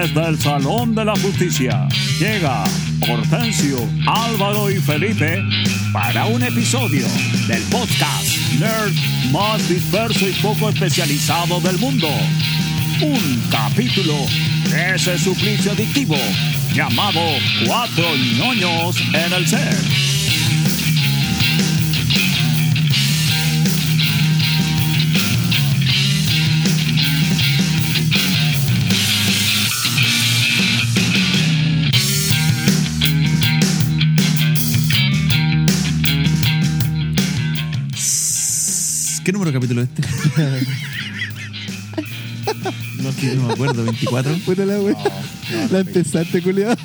Desde el Salón de la Justicia llega Hortensio, Álvaro y Felipe para un episodio del podcast Nerd más disperso y poco especializado del mundo. Un capítulo de ese suplicio adictivo llamado Cuatro ñoños en el ser. ¿Qué número de capítulo es este? no, sé, no me acuerdo, ¿24? Puta la wea. la empezaste, culiado.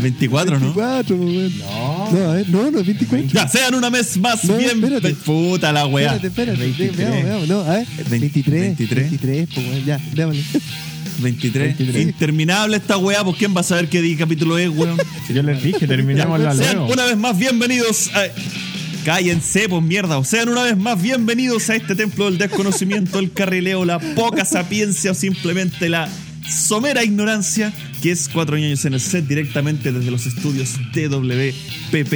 24, ¿no? 24, pues, weón. No. No, a ver, no, no es 24. Ya, sean una vez más No, bien. espérate. Puta la wea. Espérate, espérate. 23. Veamos, veamos. No, a ver. 23. 23. 23, pues, weón. Ya, démosle. 23. 23. Interminable esta wea, pues quién va a saber qué capítulo es, weón. Si yo les dije, terminamos la Sean luego. una vez más bienvenidos a... Cállense, pues mierda. O sean una vez más bienvenidos a este templo del desconocimiento, el carrileo, la poca sapiencia o simplemente la somera ignorancia que es Cuatro Años en el Set directamente desde los estudios TWPP,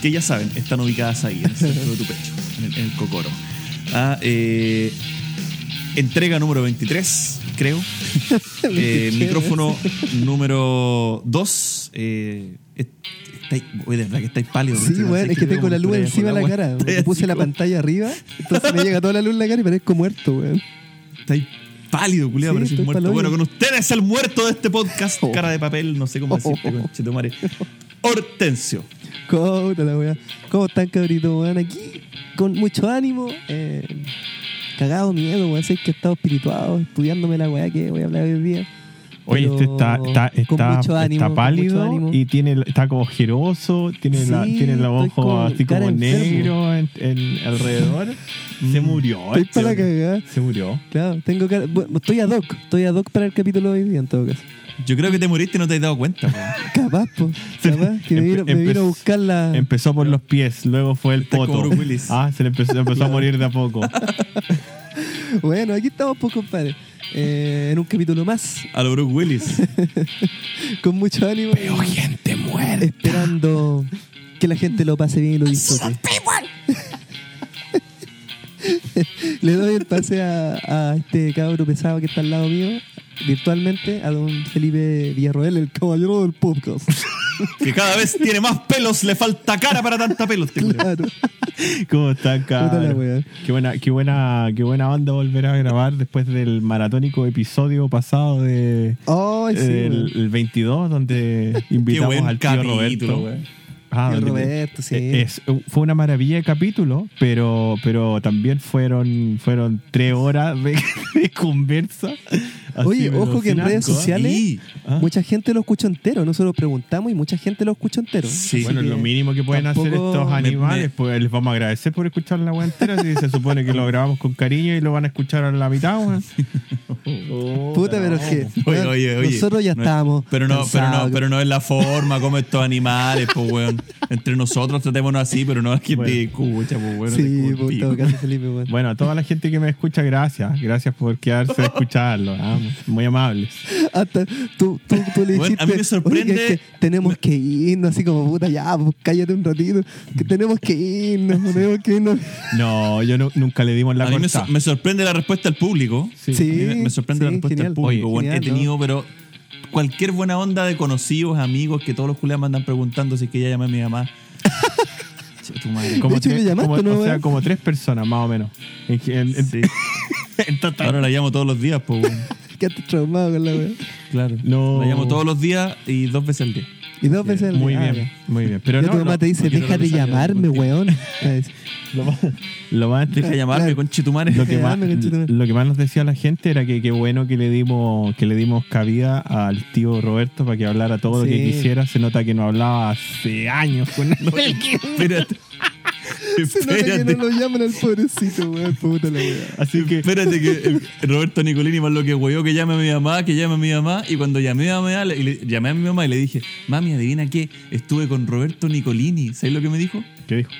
que ya saben, están ubicadas ahí, en el centro de tu pecho, en el, cocoro. Ah, eh, entrega número 23, creo. Eh, 23, micrófono número 2. Eh, est- estáis- oye, de verdad que estáis pálidos. Sí, weón, Sé es que tengo la luz encima de la cara. Me puse así la pantalla arriba, entonces me llega toda la luz en la cara y parezco muerto, weón. Estáis pálido, culiado, Sí, parecís estoy muerto. Bueno, con ustedes el muerto de este podcast, Oh. cara de papel, no sé cómo decirte, Oh. conchetumare. Hortensio. ¿Cómo, la? ¿Cómo están, cabritos, weón? Aquí, con mucho ánimo, eh, cagado miedo, weón. Sé que he estado espirituado, estudiándome la weá que voy a hablar hoy día. Oye, este está, está, está, ánimo, pálido y tiene, está como ojeroso, tiene, la, Sí, tiene los estoy ojos como así como negro en, en alrededor. Se murió. Estoy este para la cagada. Se murió. Claro, tengo cara- bueno, estoy ad hoc, estoy ad hoc para el capítulo de hoy día en todo caso. Yo creo que te moriste y no te has dado cuenta, weón. Capaz, po, capaz, que me vino, me vino a buscar la... Empezó por los pies, luego fue el poto. Ah, se le empezó, empezó a morir de a poco. Bueno, aquí estamos, pues, compadre. Eh, en un capítulo más, A lo Bruce Willis. con mucho ánimo. y gente muere. Esperando que la gente lo pase bien y lo disfrute. Le doy el pase a, a este cabro pesado que está al lado mío, virtualmente, a don Felipe Villarroel, el caballero del podcast. que cada vez tiene más pelos, le falta cara para tanta pelo. este claro. ¿Cómo está, Puta la cabrón? Qué buena, qué buena, qué buena onda volver a grabar después del maratónico episodio pasado de Ay, sí, el, el 22 donde Qué invitamos buen al tío capítulo, Roberto. Ah, Roberto, sí. eh, es- fue una maravilla de capítulo, pero, pero también fueron, fueron tres horas de, de conversa. Oye, ojo que en redes sociales Sí. Ah. mucha gente lo escuchó entero. Nosotros preguntamos y mucha gente lo escuchó entero. Sí. Bueno, lo que mínimo que pueden hacer estos animales, me- pues les vamos a agradecer por escuchar la web entera. Si se supone que lo grabamos con cariño y lo van a escuchar a la mitad, weón. Puta, pero es que Oye, oye, oye. nosotros ya No- estábamos. Pero no, pero no, pero no es la forma como estos animales, pues weón. Entre nosotros tratémonos así, pero no es que Bueno. te escucha, pues weón. Sí, escucha, pues, todo caso, Felipe, weón. Bueno, a toda la gente que me escucha, gracias. Gracias por quedarse a escucharlo. ah, Muy amables. Hasta tú, tú, tú le Bueno, dijiste. a mí me "Oye, sorprende- que es que tenemos que irnos, así como puta, ya, pues cállate un ratito. Que tenemos que irnos, tenemos que irnos. No, yo nu- nunca le dimos la A mí me, corta. so- me sorprende la respuesta del público. Sí. Me, me sorprende la respuesta genial. del público. Oye. He tenido, pero cualquier buena onda de conocidos, amigos, que todos los culiados me andan preguntando si es que ya llamé a mi mamá. Che, tu madre. Como hecho, tres- le llamaste, como- ¿no, O sea, como tres personas, más o menos. En, en- en- Sí. en total. Ahora la llamo todos los días, pues weón. Quedaste traumado con la weá. Claro. No. La llamo todos los días y dos veces al día. Y dos veces al Muy día. bien, Ah, muy bien. Pero ya no, tu mamá no, te dice, no deja de llamarme, porque- weón. ¿Sabes? lo más, lo más Deja de llamarme, Claro. conchetumare. lo que, más, conchetumare. lo que más nos decía la gente era que qué bueno que le dimos que le dimos cabida al tío Roberto para que hablara todo lo que Sí. quisiera. Se nota que no hablaba hace años con él. Espérate. Se nota que no lo llaman al pobrecito, weón. Puta la weá. Así que Espérate que eh, Roberto Nicolini más lo que hueó que llame a mi mamá, que llame a mi mamá. Y cuando llamé a mi mamá, le, y le- llamé a mi mamá y le dije, mami, adivina qué, estuve con Roberto Nicolini. ¿Sabes lo que me dijo? ¿qué dijo?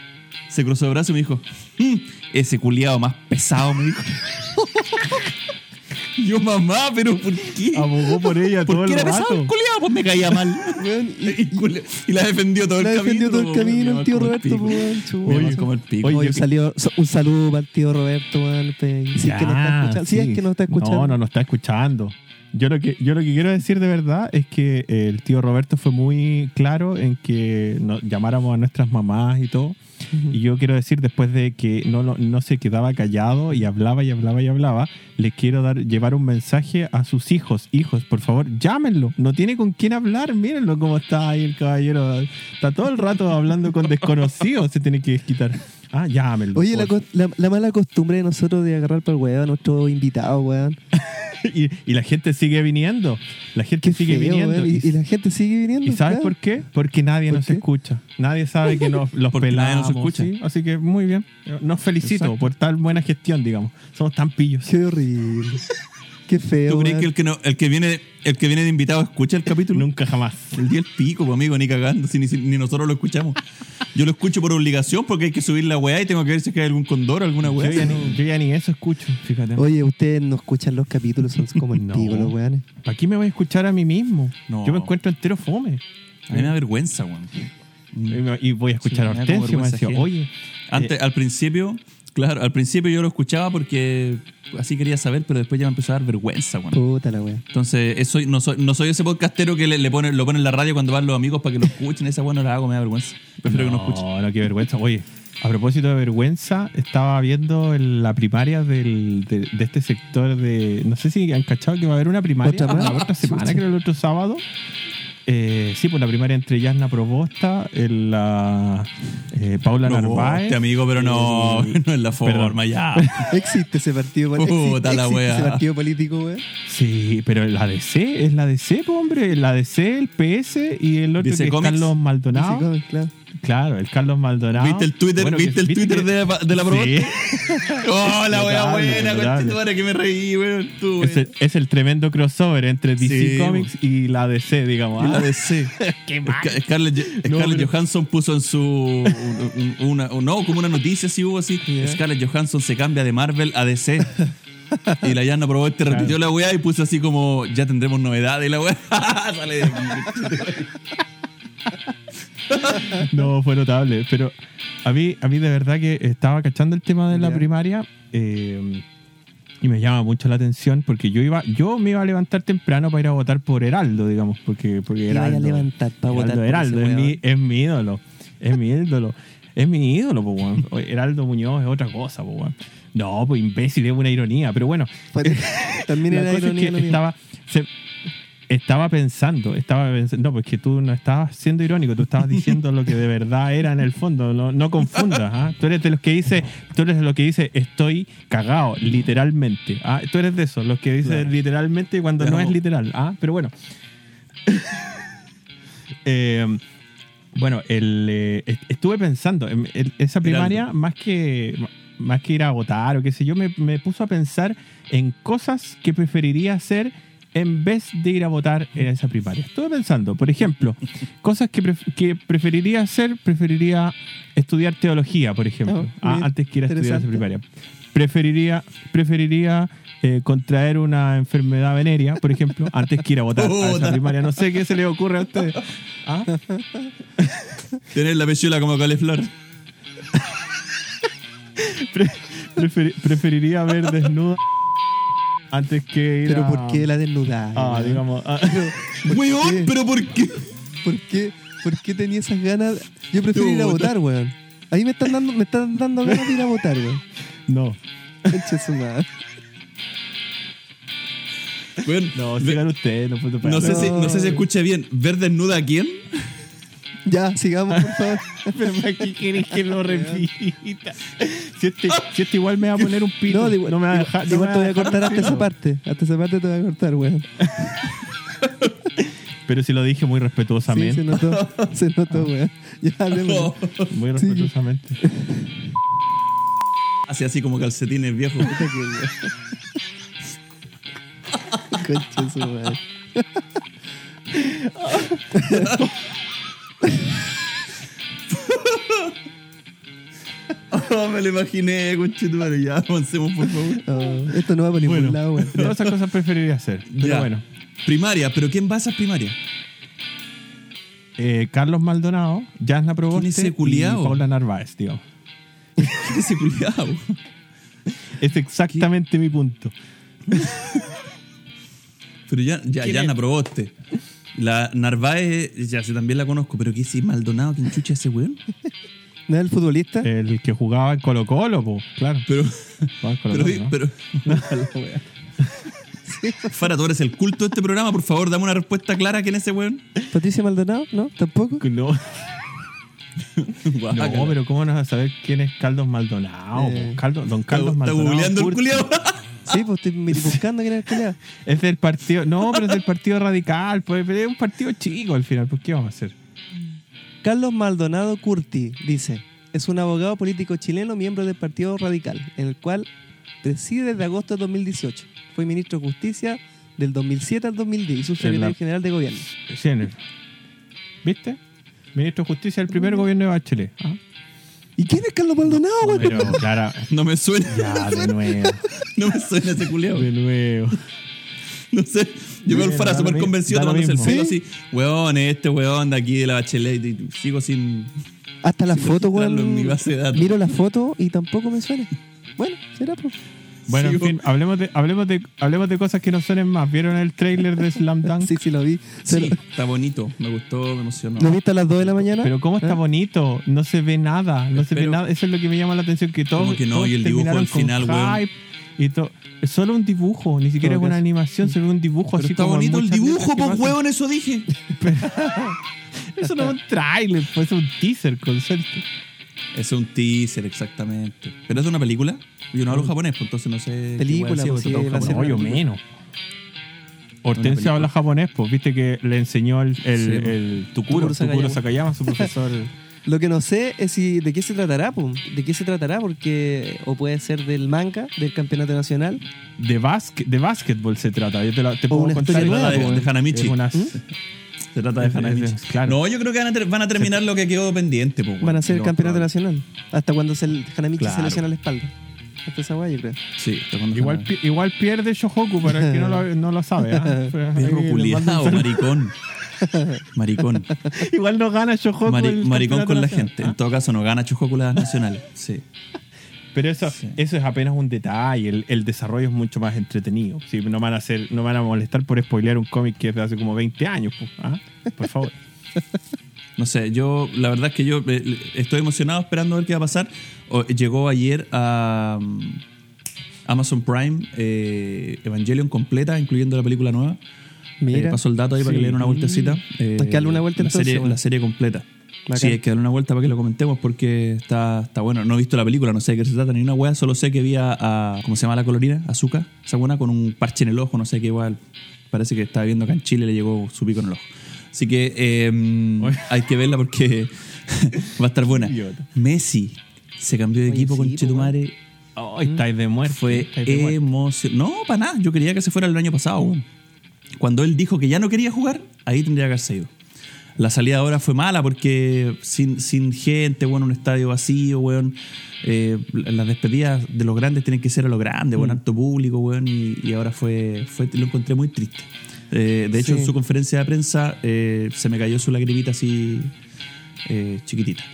Se cruzó de brazos y me dijo, "Mm, ese culiado más pesado, me dijo. Yo, mamá, pero ¿por qué? Abogó por ella todo ¿Por el qué era pesado me caía mal. Y, la defendió todo la el defendió camino. todo el camino el tío Roberto, weón, como el pico. Oye, Oye, un, saludo, para el tío Roberto, weón. pe- Si es que no está Ya, escuchando. Si es que no está escuchando. No, no, no está escuchando. Yo lo que, yo lo que quiero decir de verdad es que el tío Roberto fue muy claro en que nos llamáramos a nuestras mamás y todo. Y yo quiero decir, después de que no, no, no se quedaba callado y hablaba y hablaba y hablaba, le quiero dar, llevar un mensaje a sus hijos. Hijos, por favor, llámenlo. No tiene con quién hablar. Mírenlo cómo está ahí el caballero. Está todo el rato hablando con desconocidos. Se tiene que desquitar. Ah, llámenlo. Oye, la, la, la mala costumbre de nosotros de agarrar para el weón a nuestros invitados, weón. y, y la gente sigue viniendo. La gente Qué sigue feo, viniendo. Y, y la gente sigue viniendo. ¿Y sabes claro. por qué? Porque nadie ¿Por nos qué? escucha. Nadie sabe que nos, los Porque nadie pelamos. nos escucha. ¿sí? Así que muy bien. Nos felicito Exacto. por tal buena gestión, digamos. Somos tan pillos. Qué horrible. Qué feo. ¿Tú crees que el que, no- el que viene el que viene de invitado escucha el capítulo? Nunca jamás. El día el pico, pues, amigo, ni cagando, si ni, si- ni nosotros lo escuchamos. Yo lo escucho por obligación porque hay que subir la weá y tengo que ver si es que hay algún condor o alguna Yo weá. ya, si no- ni, yo ya ni eso escucho, fíjate. Oye, ustedes no escuchan los capítulos, son como el No. pico los weones. Aquí me voy a escuchar a mí mismo. No. Yo me encuentro entero fome. A mí me da vergüenza, weón. Y voy a escuchar Sí, a Hortensio me decía, oye, Antes, al principio, claro, al principio yo lo escuchaba porque así quería saber, pero después ya me empezó a dar vergüenza, weón. Puta la wea. Entonces, eso, no, soy, no soy ese podcastero que le, le pone, lo pone en la radio cuando van los amigos para que lo escuchen. Esa weá no la hago, me da vergüenza. Prefiero que no escuchen. No, no, qué vergüenza. Oye, a propósito de vergüenza, estaba viendo el- la primaria del- de, de este sector de. No sé si han cachado que va a haber una primaria la otra semana, creo, el otro sábado. Eh, sí, pues la primaria entre Yasna Probosta, el, la eh, Paula No, Narváez. este amigo, pero no, el- no es la forma, Perdón. ya. Existe ese partido político. Puta la existe wea. ese partido político, weón. Sí, pero la DC, es la DC, pues, hombre. La DC, el PS y el otro DC que es Comics. Carlos Maldonado. Ese cómic, claro. Claro, el Carlos Maldonado. ¿Viste el Twitter, Bueno, ¿viste el viste Twitter que- de, de la Sí. Oh, la wea buena, conchetumare, que me reí, weón. Tú, Es el, weón. es el tremendo crossover entre DC Sí, Comics y la DC, digamos. Y la ah. DC. Scarlett, No, Scarlett pero- Johansson puso en su. un- un- Una, un- no, como una noticia, si hubo así. Ya. Scarlett Johansson se cambia de Marvel a DC. y la Yana probó este, Claro. repitió la weá y puso así como: Ya tendremos novedades. Y la weá sale de aquí. No, fue notable. Pero a mí, a mí de verdad que estaba cachando el tema de la primaria eh, y me llama mucho la atención porque yo iba, yo me iba a levantar temprano para ir a votar por Heraldo, digamos, porque, porque a Heraldo, levantar para votar Heraldo, por Heraldo, ese es, mi, es mi ídolo. Es mi ídolo. Es mi ídolo, pues, weón. Heraldo Muñoz es otra cosa, weón. No, pues imbécil, es una ironía, pero bueno. Pues, También era es ironía que lo mío. estaba, se- estaba pensando, estaba pensando, no, pues que tú no estabas siendo irónico, tú estabas diciendo lo que de verdad era en el fondo, no, no confundas, ¿ah? Tú eres de los que dice, tú eres de los que dice estoy cagado, literalmente, ¿ah? Tú eres de esos, los que dice Claro. literalmente cuando no es literal, ¿ah? Pero bueno. Eh, bueno, el, eh, est- estuve pensando, en- en esa primaria, más que, más que ir a votar o qué sé yo, me, me puso a pensar en cosas que preferiría hacer en vez de ir a votar en esa primaria. Estuve pensando, por ejemplo, cosas que, pref- que preferiría hacer, preferiría estudiar teología, por ejemplo, bien, antes que ir a estudiar esa primaria. Preferiría, preferiría eh, contraer una enfermedad venérea, por ejemplo, antes que ir a votar a esa primaria. No sé qué se les ocurre a ustedes. ¿Ah? Tener la pechuela como caleflor. Pre- preferi- preferiría ver desnuda antes que ir Pero a... ¿por qué la desnudada? Ah, weón? digamos... ah, ¿Por Weón, pero ¿por qué? ¿Por qué? ¿Por qué tenía esas ganas? Yo prefiero ir a votar, weón. Ahí me están dando, me están dando ganas de ir a votar, weón. no. Concha su madre. Weón, No, ve- sigan ustedes, no puedo no, sé No. si, no sé si escuché bien. ¿Ver desnuda a quién? Ya, sigamos, por favor. Pero ¿para qué quieres que lo repita? Si este, si este igual me va a poner un pito, No, no, de igual, me va a dejar. no igual me te voy a cortar hasta esa parte. Hasta esa parte te voy a cortar, weón. Pero si lo dije muy Sí, respetuosamente. se notó. Se notó, weón. Ya hablemos. Muy respetuosamente. Así, así como calcetines viejos. Concha su madre. No, me lo imaginé, conchetumare. Ya, avancemos, por favor. No, esto no va por ningún Bueno, lado, weón. todas esas cosas preferiría hacer. Pero Ya. bueno. Primaria, ¿pero quién va a esas primarias? Eh, Carlos Maldonado, Jasna Proboste ¿Quién es ese y? Paula Narváez, digamos. ¿Qué es ese culiao? Es exactamente mi punto. Pero ya, ya, ¿Quién ya es? La Narváez, ya sí, también la conozco, pero ¿qué es Maldonado? ¿Quién chucha ese weón? ¿No es el futbolista? El que jugaba en Colo Colo, po, claro. Pero, Jugaba en Colo pero, Colo, ¿no? pero. Fara, tú eres el culto de este programa, por favor, dame una respuesta clara quién es ese weón. ¿Patricia Maldonado? ¿No? ¿Tampoco? No, no, pero ¿cómo no vas a saber quién es Carlos Maldonado? Eh. Carlos- don Está, Carlos está Maldonado. googleando el Curti. Sí, pues estoy buscando quién era el. Es del partido. No, pero es del partido radical. Pues, es un partido chico al final. ¿Por qué vamos a hacer? Carlos Maldonado Curti dice: es un abogado político chileno, miembro del Partido Radical, en el cual preside desde agosto de 2018. Fue ministro de Justicia del 2007 al 2010 y subsecretario la- general de gobierno. Sí, en el- ¿Viste? Ministro de Justicia del primer gobierno de Bachelet. Ah, ¿Y quién es Carlos Maldonado, güey? Pero, claro. No me suena. Ya, de nuevo. No me suena ese culiao. De nuevo. No sé. Yo veo al Fara súper convencido tomándose el pelo así. Weón, este weón de aquí de la bachelet. Y sigo sin. Hasta la sin foto, weón. base de datos. Miro la foto y tampoco me suena. Bueno, será pues. Bueno, en fin, hablemos de, hablemos, de, hablemos de cosas que no suenen más. ¿Vieron el trailer de Slam Dunk? Sí, sí, lo vi. Sí, lo, está bonito. Me gustó, me emocionó. ¿Lo viste a las 2 de la mañana? Pero cómo está ¿Eh? bonito, no se ve nada, no se ve nada. Eso es lo que me llama la atención, que todos, ¿Cómo que no? Y el dibujo terminaron al con final, weón. hype y todo. Es solo un dibujo, ni siquiera es Todo una animación, se ve un dibujo Pero así está como bonito el dibujo, pues huevón, eso dije. Eso no es un trailer, pues es un teaser concepto. Es un teaser, exactamente. ¿Pero es de una película? Yo no hablo japonés, pues entonces no sé. qué Película, ha sido, pues, a ser japonés. No, yo menos. Hortensia película. habla japonés, pues viste que le enseñó el, el, Sí, pues. el Tukuro, Tukuro Tukuro Sakayama. Sakayama, su profesor. Lo que no sé es si de qué se tratará, po. de qué se tratará, porque o puede ser del manga, del campeonato nacional. De, basque, de básquetbol se trata. Yo te, la- te O puedo una contar. historia nueva, de- po. de Hanamichi. Es una- Se trata de claro. No, yo creo que van a, ter- van a terminar lo que quedó pendiente. Pues, Van a ser el campeonato probable. nacional. Hasta cuando se, Hanamichi Claro. se lesiona la espalda. Hasta esa guay, yo creo. Sí, hasta cuando Igual, pi- igual pierde Shohoku para el que no lo, no lo sabe. ¿ah? Perro un culiado, maricón. Maricón. Igual no gana Shohoku. Mari- maricón con la gente. ¿ah? En todo caso, no gana Chojóculas nacionales. Sí. Pero eso, Sí. eso es apenas un detalle. El, el desarrollo es mucho más entretenido. Sí, no van a hacer, no van a molestar por spoilear un cómic que es de hace como 20 años. pues, ¿ah? Por favor. No sé, yo, la verdad es que yo eh, estoy emocionado esperando a ver qué va a pasar. Llegó ayer a um, Amazon Prime eh, Evangelion completa, incluyendo la película nueva. Mira. Eh, pasó el dato ahí para que Sí. le den una vueltecita. Eh, Hay que darle una vuelta la entonces, serie, bueno. la serie completa. Bacán. Sí, hay que darle una vuelta para que lo comentemos porque está, está bueno. No he visto la película, no sé de qué se trata ni una wea, solo sé que vi a, a- ¿cómo se llama la colorina? Azuka, esa buena con un parche en el ojo, no sé qué igual. Parece que estaba viendo acá en Chile le llegó su pico en el ojo. Así que eh, Oye. hay que verla porque va a estar buena. Messi se cambió de Oye, equipo sí, con pues, Chetumare. Oh, estáis de muerte. Fue emoción. No, para nada. Yo quería que se fuera el año pasado. weón. Cuando él dijo que ya no quería jugar, ahí tendría que haberse ido. La salida ahora fue mala porque sin, sin gente, bueno, un estadio vacío, weón. Eh, las despedidas de los grandes tienen que ser a lo grande, Mm. alto público, weón. Y, y ahora fue, fue, lo encontré muy triste. Eh, de hecho, Sí. en su conferencia de prensa eh, se me cayó su lagrimita así eh, chiquitita.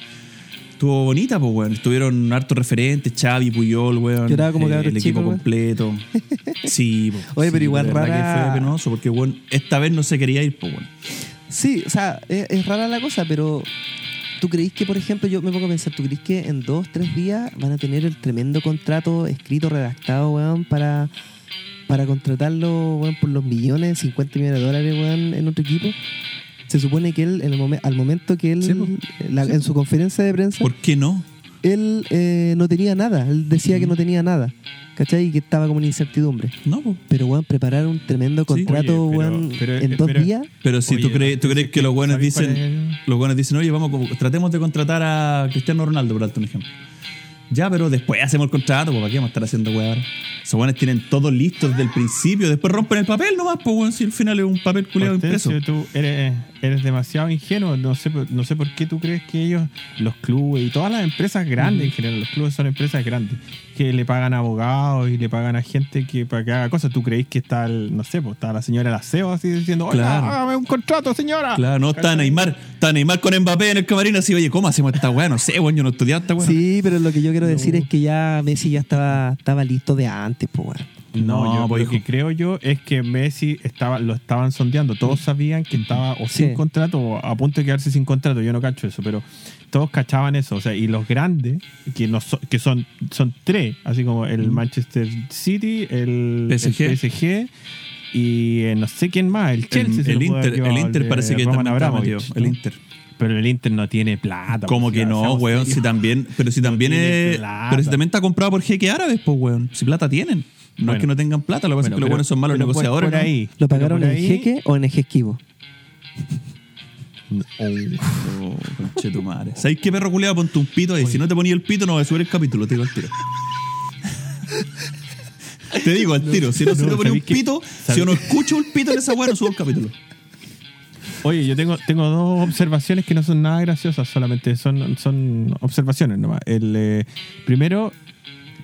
Estuvo bonita, pues, weón. Estuvieron hartos referentes, Xavi, Puyol, weón. Lloraba como cabro El equipo completo. Sí, po. Oye, Sí, pero igual rara- que fue penoso porque, weón, esta vez no se quería ir, pues, weón. Sí, o sea, es, es rara la cosa, pero ¿tú creís que, por ejemplo, yo me pongo a pensar, ¿tú creís que en dos, tres días van a tener el tremendo contrato escrito, redactado, weón, para, para contratarlo, weón, por los millones, 50 millones de dólares, weón, en otro equipo? Se supone que él, en el momen- al momento que él, Sí, la- en su conferencia de prensa, ¿Por qué no? Él eh, no tenía nada. Él decía que no tenía nada. ¿Cachai? Y que estaba como en incertidumbre. No, pues. Pero, weón, preparar un tremendo Sí. contrato, Oye, pero- weón, pero- en dos pero- días. Pero si Oye, tú crees, tú crees que los buenos ¿sabéis cuál dicen, es? los buenos dicen, oye, vamos, tratemos de contratar a Cristiano Ronaldo, por darte un ejemplo. Ya, pero después hacemos el contrato, pues, ¿para qué vamos a estar haciendo weá ahora? Esos buenos tienen todo listo desde el principio, después rompen el papel nomás, pues, weón, si al final es un papel culiado impreso. Tú eres, eres demasiado ingenuo. No sé, por- no sé por qué tú crees que ellos, los clubes y todas las empresas grandes en general, los clubes son empresas grandes, que le pagan abogados y le pagan a gente que para que haga cosas. ¿Tú creéis que está, el, no sé, pues está la señora del aseo así diciendo, oiga, Claro. hágame un contrato, señora? Claro, no, está Neymar, está Neymar con Mbappé en el camarín así, oye, ¿cómo hacemos esta weá? No sé, weón, yo no estudié esta weá. Sí, pero lo que yo quiero decir es que ya Messi ya estaba, estaba listo de antes, pues, weón. No, No, yo pues, lo que creo yo es que Messi estaba, lo estaban sondeando. Todos sabían que estaba o sin Sí. contrato o a punto de quedarse sin contrato. Yo no cacho eso, pero todos cachaban eso. O sea, y los grandes, que no so- que son, son tres, así como el Manchester City, el PSG. el PSG y eh, no sé quién más, el El, Chelsea. se el Inter, el Inter parece que Roman también está metido, ¿no? el Inter. Pero el Inter no tiene plata. Como pues, que no, weón, si también, pero si también es, plata. pero si también está comprado por jeque árabes, pues weón, si plata tienen. No Bueno. es que no tengan plata, lo que pasa es Bueno, que los buenos son malos por- negociadores. ¿no? ahí, ¿Lo pagaron por en ahí- jeque o en esquivo? Oh, conche tu madre. ¿Sabes qué perro culiado? Ponte un pito ahí. Si no te ponía el pito, no va a subir el capítulo, te digo al tiro. te digo al tiro. Si no, se no, te ponía un pito, si ¿Sabéis- yo no escucho un pito en esa weá, no subo el capítulo. Oye, yo tengo, tengo dos observaciones que no son nada graciosas, solamente son, son observaciones nomás. El eh, primero,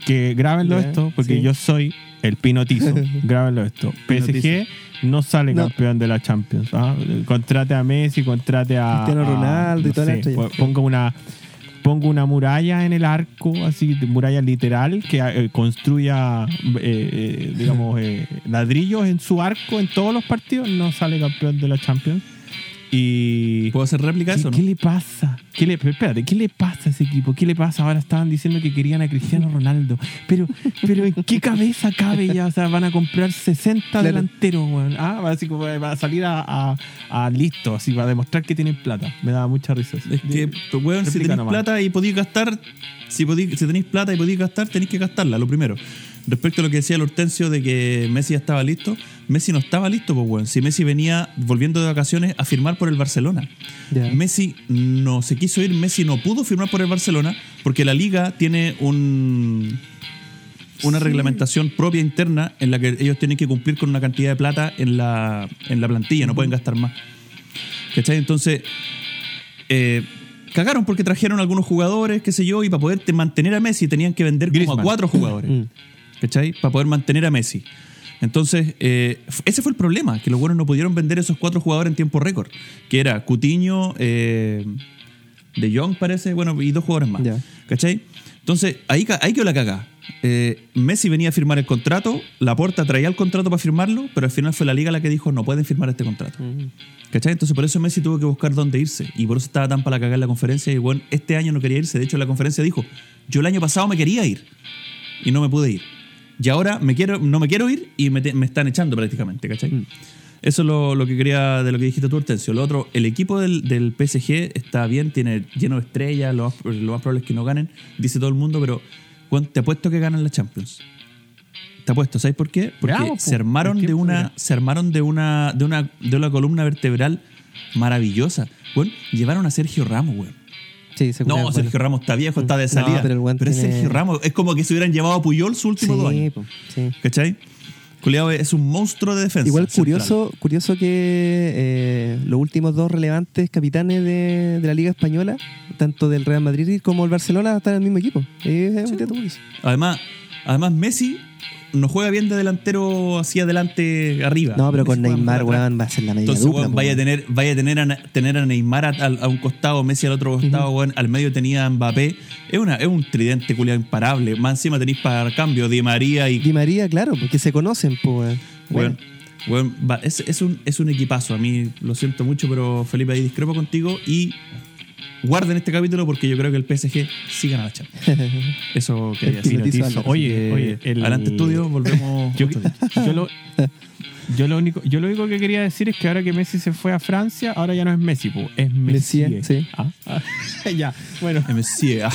que grábenlo Ya, esto, porque sí. yo soy el pinotizo. grábenlo esto. PSG no sale No. campeón de la Champions. ¿ah? Contrate a Messi, contrate a. Cristiano a- Ronaldo y no toda la sé, estrella. po- Ponga una. Pongo una muralla en el arco, así, muralla literal, que eh, construya, eh, eh, digamos, eh, ladrillos en su arco en todos los partidos, no sale campeón de la Champions. Y. ¿Puedo hacer réplica a ¿Qué, eso, no? qué le pasa? ¿Qué le, pero espérate, ¿qué le pasa a ese equipo? ¿Qué le pasa? Ahora estaban diciendo que querían a Cristiano Ronaldo. Pero, pero ¿en qué cabeza cabe ya? O sea, van a comprar 60 Claro. delanteros, weón. Ah, va, así como va a salir a, a- a listo, así, va a demostrar que tienen plata. Me da mucha risa. eso. Es que, pues, weón, si tenéis plata y podéis gastar, si, podéis, si tenéis plata y podéis gastar, tenéis que gastarla, lo primero. Respecto a lo que decía el Hortensio de que Messi ya estaba listo, Messi no estaba listo, pues, weón. Si Messi venía volviendo de vacaciones a firmar por el Barcelona. Messi no se quiso ir, Messi no pudo firmar por el Barcelona porque la liga tiene un una reglamentación propia interna en la que ellos tienen que cumplir con una cantidad de plata en la, en la plantilla, no pueden gastar más. ¿Cachai? Entonces, eh, cagaron porque trajeron algunos jugadores, qué sé yo, y para poder te- mantener a Messi tenían que vender como a cuatro jugadores. ¿Cachai? Para poder mantener a Messi. Entonces, eh, ese fue el problema, que los buenos no pudieron vender esos cuatro jugadores en tiempo récord, que era Cutiño, eh, De Jong parece, bueno, y dos jugadores más. Ya. ¿Cachai? Entonces, ahí, ahí quedó la cagada. Eh, Messi venía a firmar el contrato, Laporta traía el contrato para firmarlo, pero al final fue la liga la que dijo no pueden firmar este contrato. Mm. ¿Cachai? Entonces por eso Messi tuvo que buscar dónde irse. Y por eso estaba tan para la cagada en la conferencia. Y bueno, este año no quería irse. De hecho, en la conferencia dijo, yo el año pasado me quería ir. Y no me pude ir. Y ahora me quiero, no me quiero ir y me, te- me están echando prácticamente, ¿cachai? Mm. Eso es lo, lo que quería de lo que dijiste tú, Hortensio. Lo otro, el equipo del, del PSG está bien, tiene lleno de estrellas, lo más, lo más probable es que no ganen, dice todo el mundo, pero te apuesto que ganan la Champions. Te apuesto, ¿sabes por qué? Porque se armaron ¿Por qué de una, se armaron de una, de una, de una columna vertebral maravillosa. Bueno, llevaron a Sergio Ramos, weón. Sí, se No, bueno. Sergio Ramos está viejo, está de No, salida. pero el weón es tiene- Sergio Ramos. Es como que se hubieran llevado a Puyol su último dos Sí, años. po, sí. ¿Cachai? Culeado es un monstruo de defensa. Igual central. curioso, curioso que eh, los últimos dos relevantes capitanes de, de la Liga Española, tanto del Real Madrid como el Barcelona, están en el mismo equipo. Además, además Messi no juega bien de delantero hacia adelante arriba. No, pero con Neymar, weón, va a ser la media Entonces, dupla. weón, vaya a weón. tener, vaya a tener a, tener a Neymar a, un costado, Messi al otro costado, weón, al medio tenía a Mbappé. Es, una, es un tridente culiado imparable. Más encima tenéis para cambio Di María y Di María, claro, porque se conocen, pues, Bueno, bueno, va, es, es un, es un equipazo. A mí lo siento mucho, pero Felipe, ahí discrepo contigo. Y guarden este capítulo porque yo creo que el PSG sí gana la Champions. Eso quería decir. Oye, oye, el- Adelante, estudio, volvemos. Yo, yo lo, yo lo único, yo lo único que quería decir es que ahora que Messi se fue a Francia, ahora ya no es Messi, po, es Messi. Messi, sí. Ah, ah, ya, bueno. MC, ah.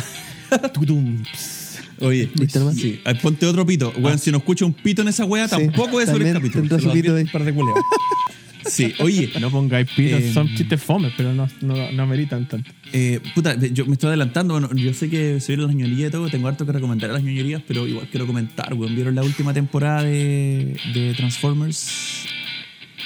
Oye, ¿Listo sí. Ah, ponte otro pito. Bueno, si no escucha un pito en esa wea, Sí, tampoco es sobre el capítulo. un par de. Sí, oye, No pongáis pitos, Eh, son chistes fomes, pero no, no, no meritan tanto. Eh, puta, yo me estoy adelantando. Bueno, yo sé que se vieron las ñoñerías y todo. Tengo harto que recomendar a las ñoñerías, pero igual quiero comentar, weón. ¿Vieron la última temporada de, de Transformers?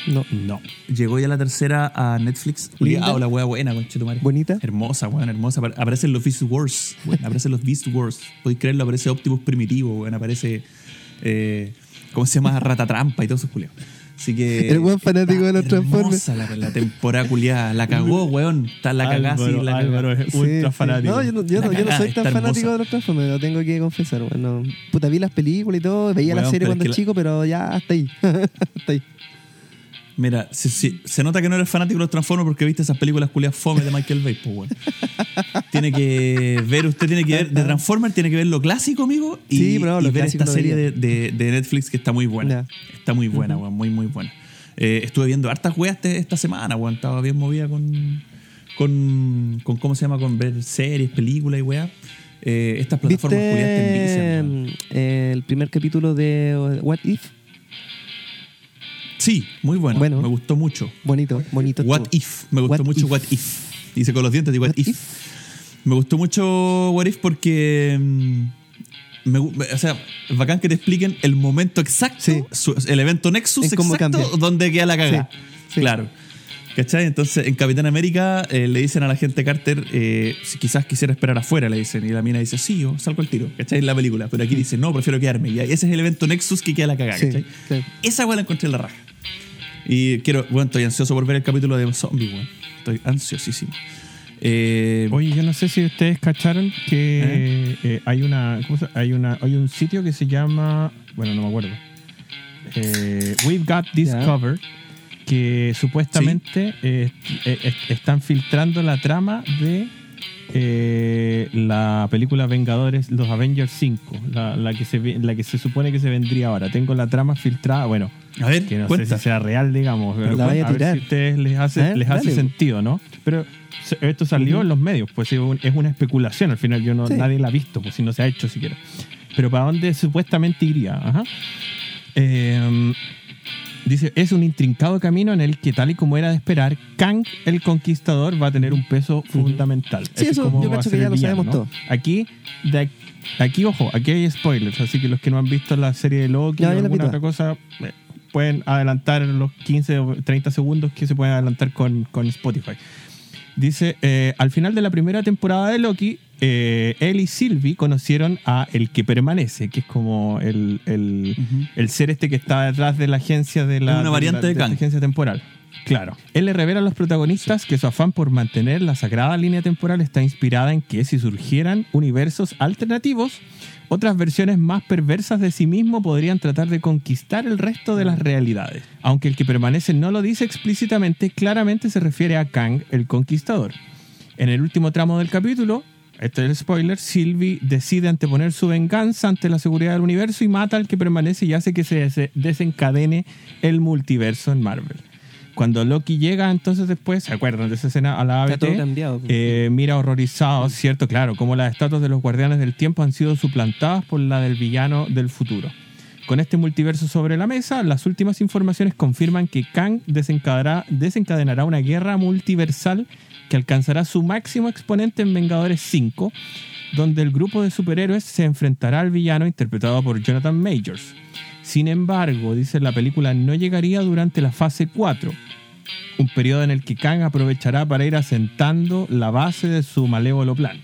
No. No. Llegó ya la tercera a Netflix. Linda. Ah, la wea buena, conchetumare. Bonita. Hermosa, weón, hermosa. Apare- Aparecen los Beast Wars. weón, aparecen los Beast Wars. Podéis creerlo, aparece Optimus Primitivo, weón. Aparece. Eh, ¿Cómo se llama? Rata Trampa y todo eso, Julio. Así que. El buen fanático de los Transformers. La, la temporada culiada. La cagó, weón. Está la cagada Álvaro, la. Álvaro es Sí, ultra sí. fanático. No, yo no, yo La no, yo no soy tan fanático hermosa. de los Transformers, lo tengo que confesar. Bueno, puta, vi las películas y todo, veía la Weón, serie pero cuando es que la- chico, pero ya hasta ahí. hasta ahí. Mira, si- si- se nota que no eres fanático de los Transformers porque viste esas películas culiadas fome de Michael Bay, pues, weón. tiene que ver, usted tiene que ver, de Transformers tiene que ver lo clásico, amigo, y, Sí, ver esta serie de, de- de Netflix que está muy buena. Está muy buena, weón, muy, muy buena. Eh, estuve viendo hartas weas este- esta semana, weón. Estaba bien movida con, con, con, ¿cómo se llama? Con ver series, películas y weas. Eh, estas plataformas culiadas te envician. ¿Viste eh, el primer capítulo de What If? Sí, muy bueno. Bueno. Me gustó mucho. Bonito, bonito. What. If. Me gustó What mucho If. What If. Dice con los dientes de What, What if. If. Me gustó mucho What If porque. mm, me o sea, es bacán que te expliquen el momento exacto, Sí. su- el evento Nexus exacto cambia. donde queda la cagada. Sí, sí. Claro. ¿Cachai? Entonces, en Capitán América eh, le dicen a la gente Carter, eh, si quizás quisiera esperar afuera, le dicen. Y la mina dice, sí, yo salgo al tiro. ¿Cachai? En la película. Pero aquí dice, no, prefiero quedarme. Y ese es el evento Nexus que queda la cagada. ¿cachai? Esa weá la encontré en la raja. Y quiero, bueno, estoy ansioso por ver el capítulo de Zombie, weón. Estoy ansiosísimo. Eh, Oye, yo no sé si ustedes cacharon que eh, hay una, ¿cómo se- hay una, hay un sitio que se llama, bueno, no me acuerdo. Eh, We've Got Discovered que supuestamente eh, eh, eh, están filtrando la trama de eh, la película Vengadores, los Avengers 5, la, la que se la que se supone que se vendría ahora. Tengo la trama filtrada, bueno, a ver, que no cuenta. sé si sea real, digamos. pero la vaya a a ver si ustedes les hace, ver, les hace dale. sentido, ¿no? Pero esto salió en los medios, pues es un- es una especulación, al final yo no, Sí. nadie la ha visto, pues si no se ha hecho siquiera. Pero ¿para dónde supuestamente iría? Ajá. Eh, dice, es un intrincado camino en el que, tal y como era de esperar, Kang el Conquistador va a tener un peso fundamental. Sí, eso como yo ser que ya lo sabemos ¿no? todo. Aquí, de, aquí, ojo, aquí hay spoilers, así que los que no han visto la serie de Loki Ya, o alguna otra cosa, eh, pueden adelantar los 15 o 30 segundos que se pueden adelantar con, con Spotify. Dice, eh, al final de la primera temporada de Loki, eh, él y Sylvie conocieron a El que permanece, que es como el, el, el ser este que está detrás de la agencia de la, una de variante la- de Kang. agencia temporal. Claro. Él le revela a los protagonistas que su afán por mantener la sagrada línea temporal está inspirada en que si surgieran universos alternativos, otras versiones más perversas de sí mismo podrían tratar de conquistar el resto de las realidades. Aunque el que permanece no lo dice explícitamente, claramente se refiere a Kang el Conquistador. En el último tramo del capítulo, esto es el spoiler, Sylvie decide anteponer su venganza ante la seguridad del universo y mata al que permanece y hace que se des- desencadene el multiverso en Marvel. Cuando Loki llega entonces después, ¿se acuerdan de esa escena a la Está ABT? todo cambiado. Eh, mira horrorizado, ¿cierto? Claro, como las estatuas de los guardianes del tiempo han sido suplantadas por la del villano del futuro. Con este multiverso sobre la mesa, las últimas informaciones confirman que Kang desencadenará, desencadenará una guerra multiversal que alcanzará su máximo exponente en Vengadores 5, donde el grupo de superhéroes se enfrentará al villano interpretado por Jonathan Majors. Sin embargo, dice la película, no llegaría durante la fase 4, un periodo en el que Kang aprovechará para ir asentando la base de su malévolo plan.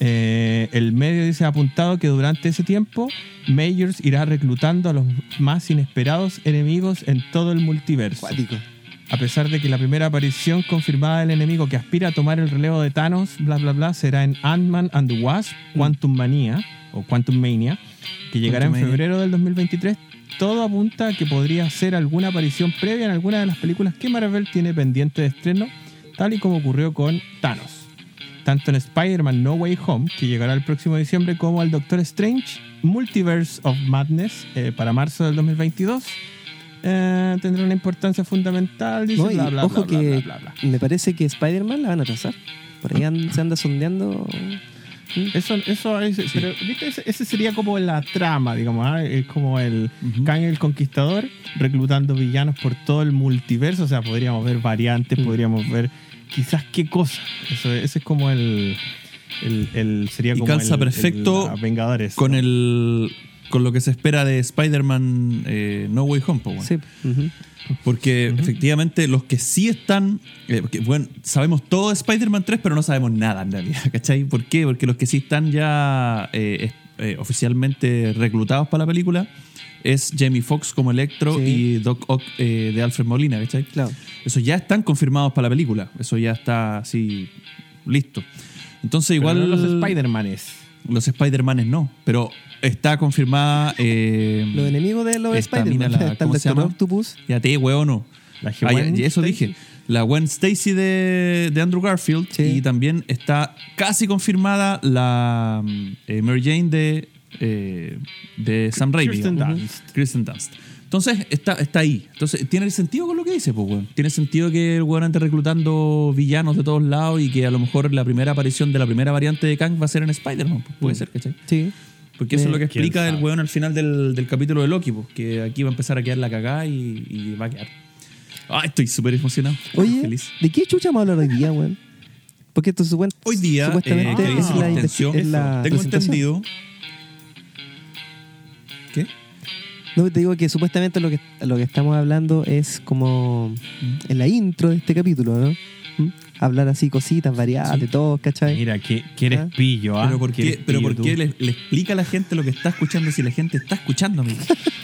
Eh, el medio dice apuntado que durante ese tiempo Majors irá reclutando a los más inesperados enemigos en todo el multiverso. Cuático. A pesar de que la primera aparición confirmada del enemigo que aspira a tomar el relevo de Thanos, bla bla bla, será en Ant-Man and the Wasp, Quantum Mania o Quantum Mania, que llegará en Quantumania. febrero del 2023, todo apunta a que podría ser alguna aparición previa en alguna de las películas que Marvel tiene pendiente de estreno, tal y como ocurrió con Thanos. Tanto en Spider-Man No Way Home, que llegará el próximo diciembre, como al Doctor Strange Multiverse of Madness eh, para marzo del 2022, eh, tendrá una importancia fundamental. Dice, No, bla, bla, ojo bla, que me parece que Spider-Man la van a trazar. Por ahí an- se anda sondeando. Eso, eso es, pero, ¿viste? Ese, ese sería como la trama, digamos, ¿ah? es como el. Kang el Conquistador reclutando villanos por todo el multiverso, o sea, podríamos ver variantes, Mm. podríamos ver quizás qué cosa. Eso, ese es como el, el, el- sería Y como calza el- perfecto el- Vengadores. Con ¿no? el. Con lo que se espera de Spider-Man eh, No Way Home. Sí. Porque efectivamente los que sí están, eh, porque, bueno, sabemos todo de Spider-Man 3, pero no sabemos nada en realidad, ¿cachai? ¿Por qué? Porque los que sí están ya eh, eh, oficialmente reclutados para la película es Jamie Foxx como Electro Sí. y Doc Ock eh, de Alfred Molina, ¿cachai? Claro. Eso ya están confirmados para la película, eso ya está así listo. Entonces igual Pero no los Spider-Manes. Los Spider-Manes no, pero está confirmada... eh, Los enemigos de los Spider-Man. ¿cómo se llama? Octopus. Ya te huevo no. La Ah, Gwen ya eso Stacy. dije. La Gwen Stacy de, de Andrew Garfield. Sí. Y también está casi confirmada la mm, eh, Mary Jane de, eh, de Sam Raimi. Digamos. Dunst. Kristen Dunst. Entonces está, está ahí. Entonces tiene sentido con lo que dice, pues, weón. Tiene sentido que el weón ande reclutando villanos de todos lados y que a lo mejor la primera aparición de la primera variante de Kang va a ser en Spider-Man. pues, puede ser, ¿cachai? Sí. Porque eso es lo que ¿Quién explica el weón al final del, del capítulo de Loki, pues, que aquí va a empezar a quedar la cagada y, y va a quedar. Ay, estoy súper emocionado. Oye, feliz. ¿de qué chucha vamos a hablar hoy día, weón? Porque esto supuen- Hoy día, eh, supuestamente que es la, es la tengo entendido. No, te digo que supuestamente lo que, lo que estamos hablando es como en la intro de este capítulo, ¿no? ¿Mm? Hablar así cositas variadas Sí. de todos, ¿cachai? Mira, que, que eres Ah. pillo, ¿ah? Pero ¿por qué, pero ¿por qué le, le explica a la gente lo que está escuchando si la gente está escuchando, amigo?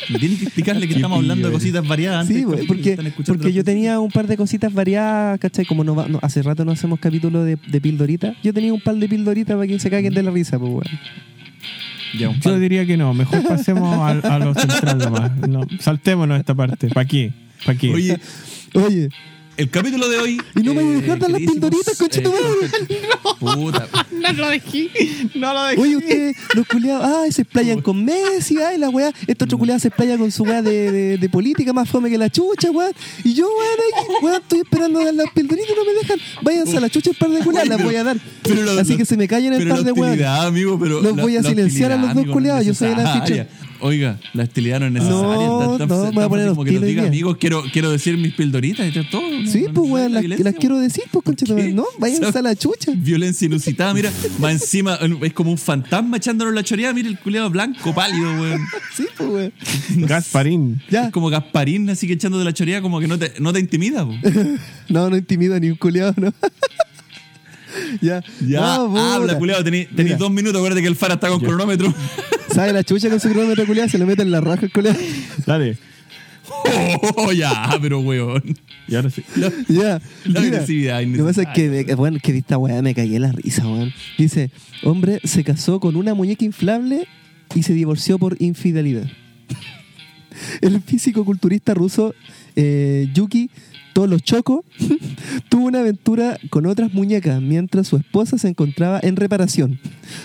Me Tienes que explicarle que estamos hablando de cositas variadas antes Sí, porque, están escuchando porque la yo tenía un par de cositas variadas, ¿cachai? Como no, va- no- hace rato no hacemos capítulo de, de pildorita. Yo tenía un par de pildoritas para que se caguen de la risa, pues, weón. Ya, un Yo par- diría que no, mejor pasemos a, a lo central nomás. No, saltémonos esta parte. ¿Para qué? ¿Para qué? Oye, Oye, el capítulo de hoy. Y no me eh, dejar dar las pildoritas, conchetumare. Puta. no lo dejé. No lo dejé. oye, ustedes, los culiados, ay, se explayan con Messi, ay, la weá. Este otro culiado se explaya con su weá de, de, de política más fome que la chucha, weón. Y yo, weón, aquí, weón, estoy esperando a dar las pildoritas y no me dejan. Váyanse a la chucha el par de culiadas, las voy a dar. Pero lo- Así lo- que se me callen el par de hostilidad, amigo, pero Los la- voy a silenciar a los dos culiados, no yo soy el anfitrión. Oiga, la hostilidad no es necesaria. No, Tan- no, tan me voy a poner fácil como que nos diga, amigos, quiero, quiero decir mis pildoritas y todo. no- Sí, no pues, es weón, la las, las quiero decir, pues. ¿Qué? No, váyanse O sea, a la chucha. Violencia inusitada, mira, más encima es como un fantasma echándonos la choreada, mira el culiado blanco, pálido, weón. Sí, pues, weón. Gasparín. Ya. Es como Gasparín, así que echando de la choreada, como que no te, no te intimida, po. No, no intimido a ni un culiado, ¿no? ya. Ya, No, habla, culiado, tenéis dos minutos, acuérdate que el Fara está con cronómetro. ¿Sabe la chucha con su cronómetro culiado? Se lo mete en la raja el culiado. Dale. Oh, ya, pero weón. Y ahora sí. La- Ya. La mira, agresividad Lo que pasa es que, me- bueno, que esta weá me cagué la risa, weón. Dice, hombre se casó con una muñeca inflable y se divorció por infidelidad. El físico culturista ruso eh, Yuki Tolochoko tuvo una aventura con otras muñecas mientras su esposa se encontraba en reparación.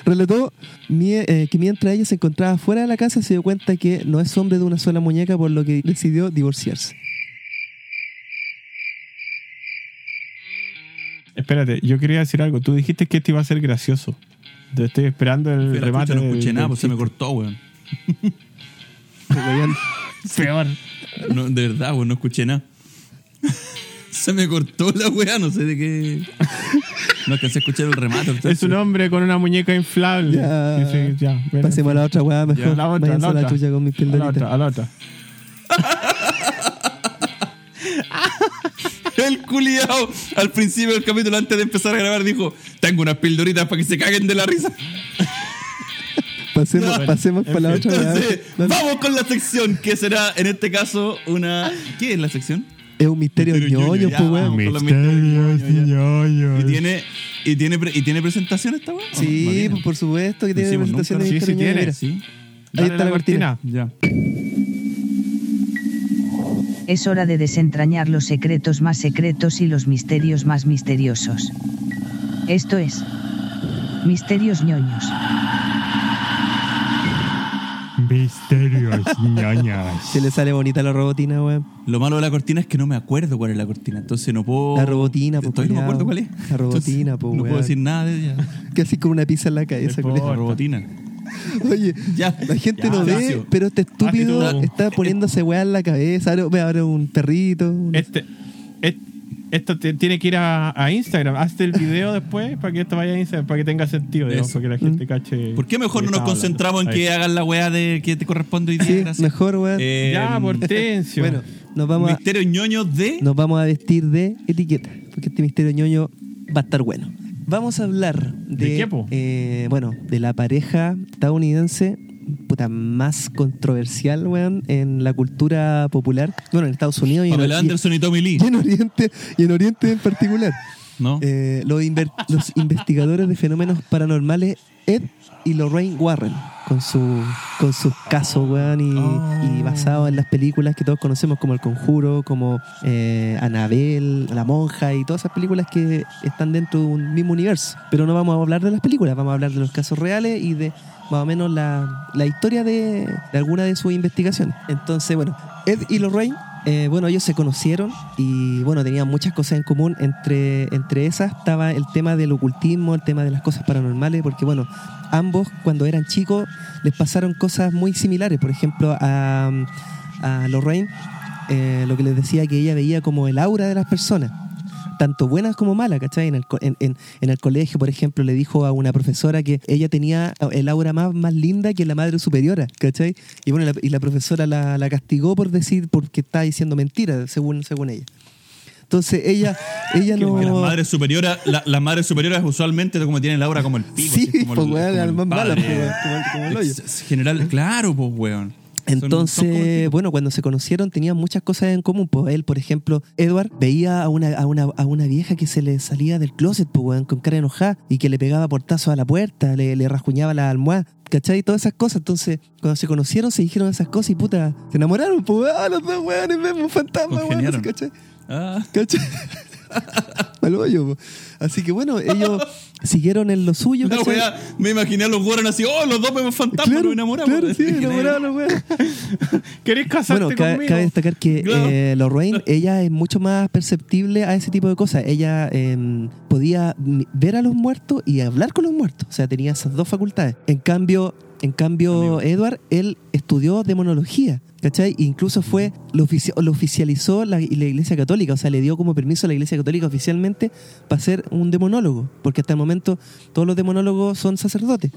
Relató eh, que mientras ella se encontraba fuera de la casa se dio cuenta que no es hombre de una sola muñeca por lo que decidió divorciarse. Espérate, yo quería decir algo. Tú dijiste que esto iba a ser gracioso. Te estoy esperando el remate. chucha, no del- escuché nada, pues se me cortó, weón. Weón, Peor. No, de verdad, weón, no escuché nada. se me cortó la weá, no sé de qué. No alcancé a escuchar el remate. Es un hombre con una muñeca inflable. Ya. Sí, sí, ya. Pasemos a la otra weá mejor. Ya, la otra, Váyanse la a la chucha con mis A la pildoritas. otra, a la otra. El culiao al principio del capítulo, antes de empezar a grabar, dijo: Tengo unas pildoritas para que se caguen de la risa. Pasemos, No, pasemos para la otra weá. Entonces, vamos con la sección, que será en este caso una. ¿Qué es la sección? Es un misterio Misterio ñoño, pues weón. Misterios, ñoños. ¿Y tiene, y tiene, pre- y tiene presentación esta. No Sí, pues por supuesto que tiene presentación de nunca, sí, sí misterio ñoño. tiene, Mira, Sí. Ahí está la cortina. Ya. Es hora de desentrañar los secretos más secretos y los misterios más misteriosos. Esto es. Misterios ñoños. Misterios, ñoños. Se le sale bonita la robotina, weón. Lo malo de la cortina es que no me acuerdo cuál es la cortina, entonces no puedo. La robotina, pues, Todavía no me acuerdo cuál es. La robotina, pues, No puedo decir nada de ella. Que así con una pizza en la cabeza, Por La robotina. Oye, Ya. la gente Ya, no ve, pero este estúpido está poniéndose weá en la cabeza. Ahora ve ahora un perrito. un- Este, et- esto te- tiene que ir a, a Instagram. Hazte el video después para que esto vaya a Instagram, para que tenga sentido, digamos, para que la gente cache. ¿Por qué mejor no nos concentramos en que hagan la weá de que te corresponde hoy día? Sí, Gracias. mejor, weón. Eh, Ya, Portencio. bueno, nos vamos, a, Misterio ñoño de. nos vamos a vestir de etiqueta, porque este misterio ñoño va a estar bueno. Vamos a hablar de, ¿De qué, po? eh, bueno, de la pareja estadounidense puta, más controversial, weón, en la cultura popular. Bueno, en Estados Unidos y en, Anderson y Tommy Lee. y en Oriente y en Oriente en particular. ¿No? Eh, los, investigadores de fenómenos paranormales Ed y Lorraine Warren con su con sus casos, weón, y, y basado en las películas que todos conocemos como El Conjuro, como eh, Anabel, La Monja y todas esas películas que están dentro de un mismo universo. Pero no vamos a hablar de las películas, vamos a hablar de los casos reales y de más o menos la, la historia de, de alguna de sus investigaciones. Entonces, bueno, Ed y Lorraine eh, bueno, ellos se conocieron y bueno, tenían muchas cosas en común. Entre, entre esas estaba el tema del ocultismo, el tema de las cosas paranormales, porque bueno, ambos cuando eran chicos les pasaron cosas muy similares. Por ejemplo, a, a Lorraine, eh, lo que les decía que ella veía como el aura de las personas. Tanto buenas como malas, ¿cachai? En el, co- en, en- en el colegio, por ejemplo, le dijo a una profesora que ella tenía el aura más, más linda que la madre superiora, ¿cachai? Y bueno, la, y la profesora la, la castigó por decir, porque estaba diciendo mentiras, según, según ella. Entonces ella, ella no. Porque las madres superiores, la- las madres superiores usualmente como tienen la obra como el pico. Sí, como el- como el malas, padre. weón, como el- como el hoyo. General, claro, pues, weón. Entonces, son bueno, cuando se conocieron tenían muchas cosas en común. Pues él, por ejemplo, Edward veía a una, a una, a una vieja que se le salía del closet, pues, weón, con cara enojada y que le pegaba portazos a la puerta, le, le rasguñaba la almohada. ¿Cachai? Todas esas cosas. Entonces, cuando se conocieron, se dijeron esas cosas y puta, se enamoraron. Pues, ah, los dos weones vemos un fantasma, weón. ¿Cachai? Ah, ¿Cachai? Al hoyo, po. Así que bueno, ellos siguieron en lo suyo. ¿cachai? weá, me imaginé a los Warren así, oh, los dos vemos fantasmas, Claro, nos enamoramos. claro, sí, enamorados. ¿Querés casarte Bueno, cabe, conmigo? cabe destacar que Claro. eh, Lorraine, ella es mucho más perceptible a ese tipo de cosas. Ella eh, podía ver a los muertos y hablar con los muertos. O sea, tenía esas dos facultades. En cambio, en cambio Amigo. Edward, él estudió demonología. ¿Cachai? Incluso fue, lo, ofici- lo oficializó la, la Iglesia Católica, o sea, le dio como permiso a la Iglesia Católica oficialmente para ser un demonólogo, porque hasta el momento todos los demonólogos son sacerdotes.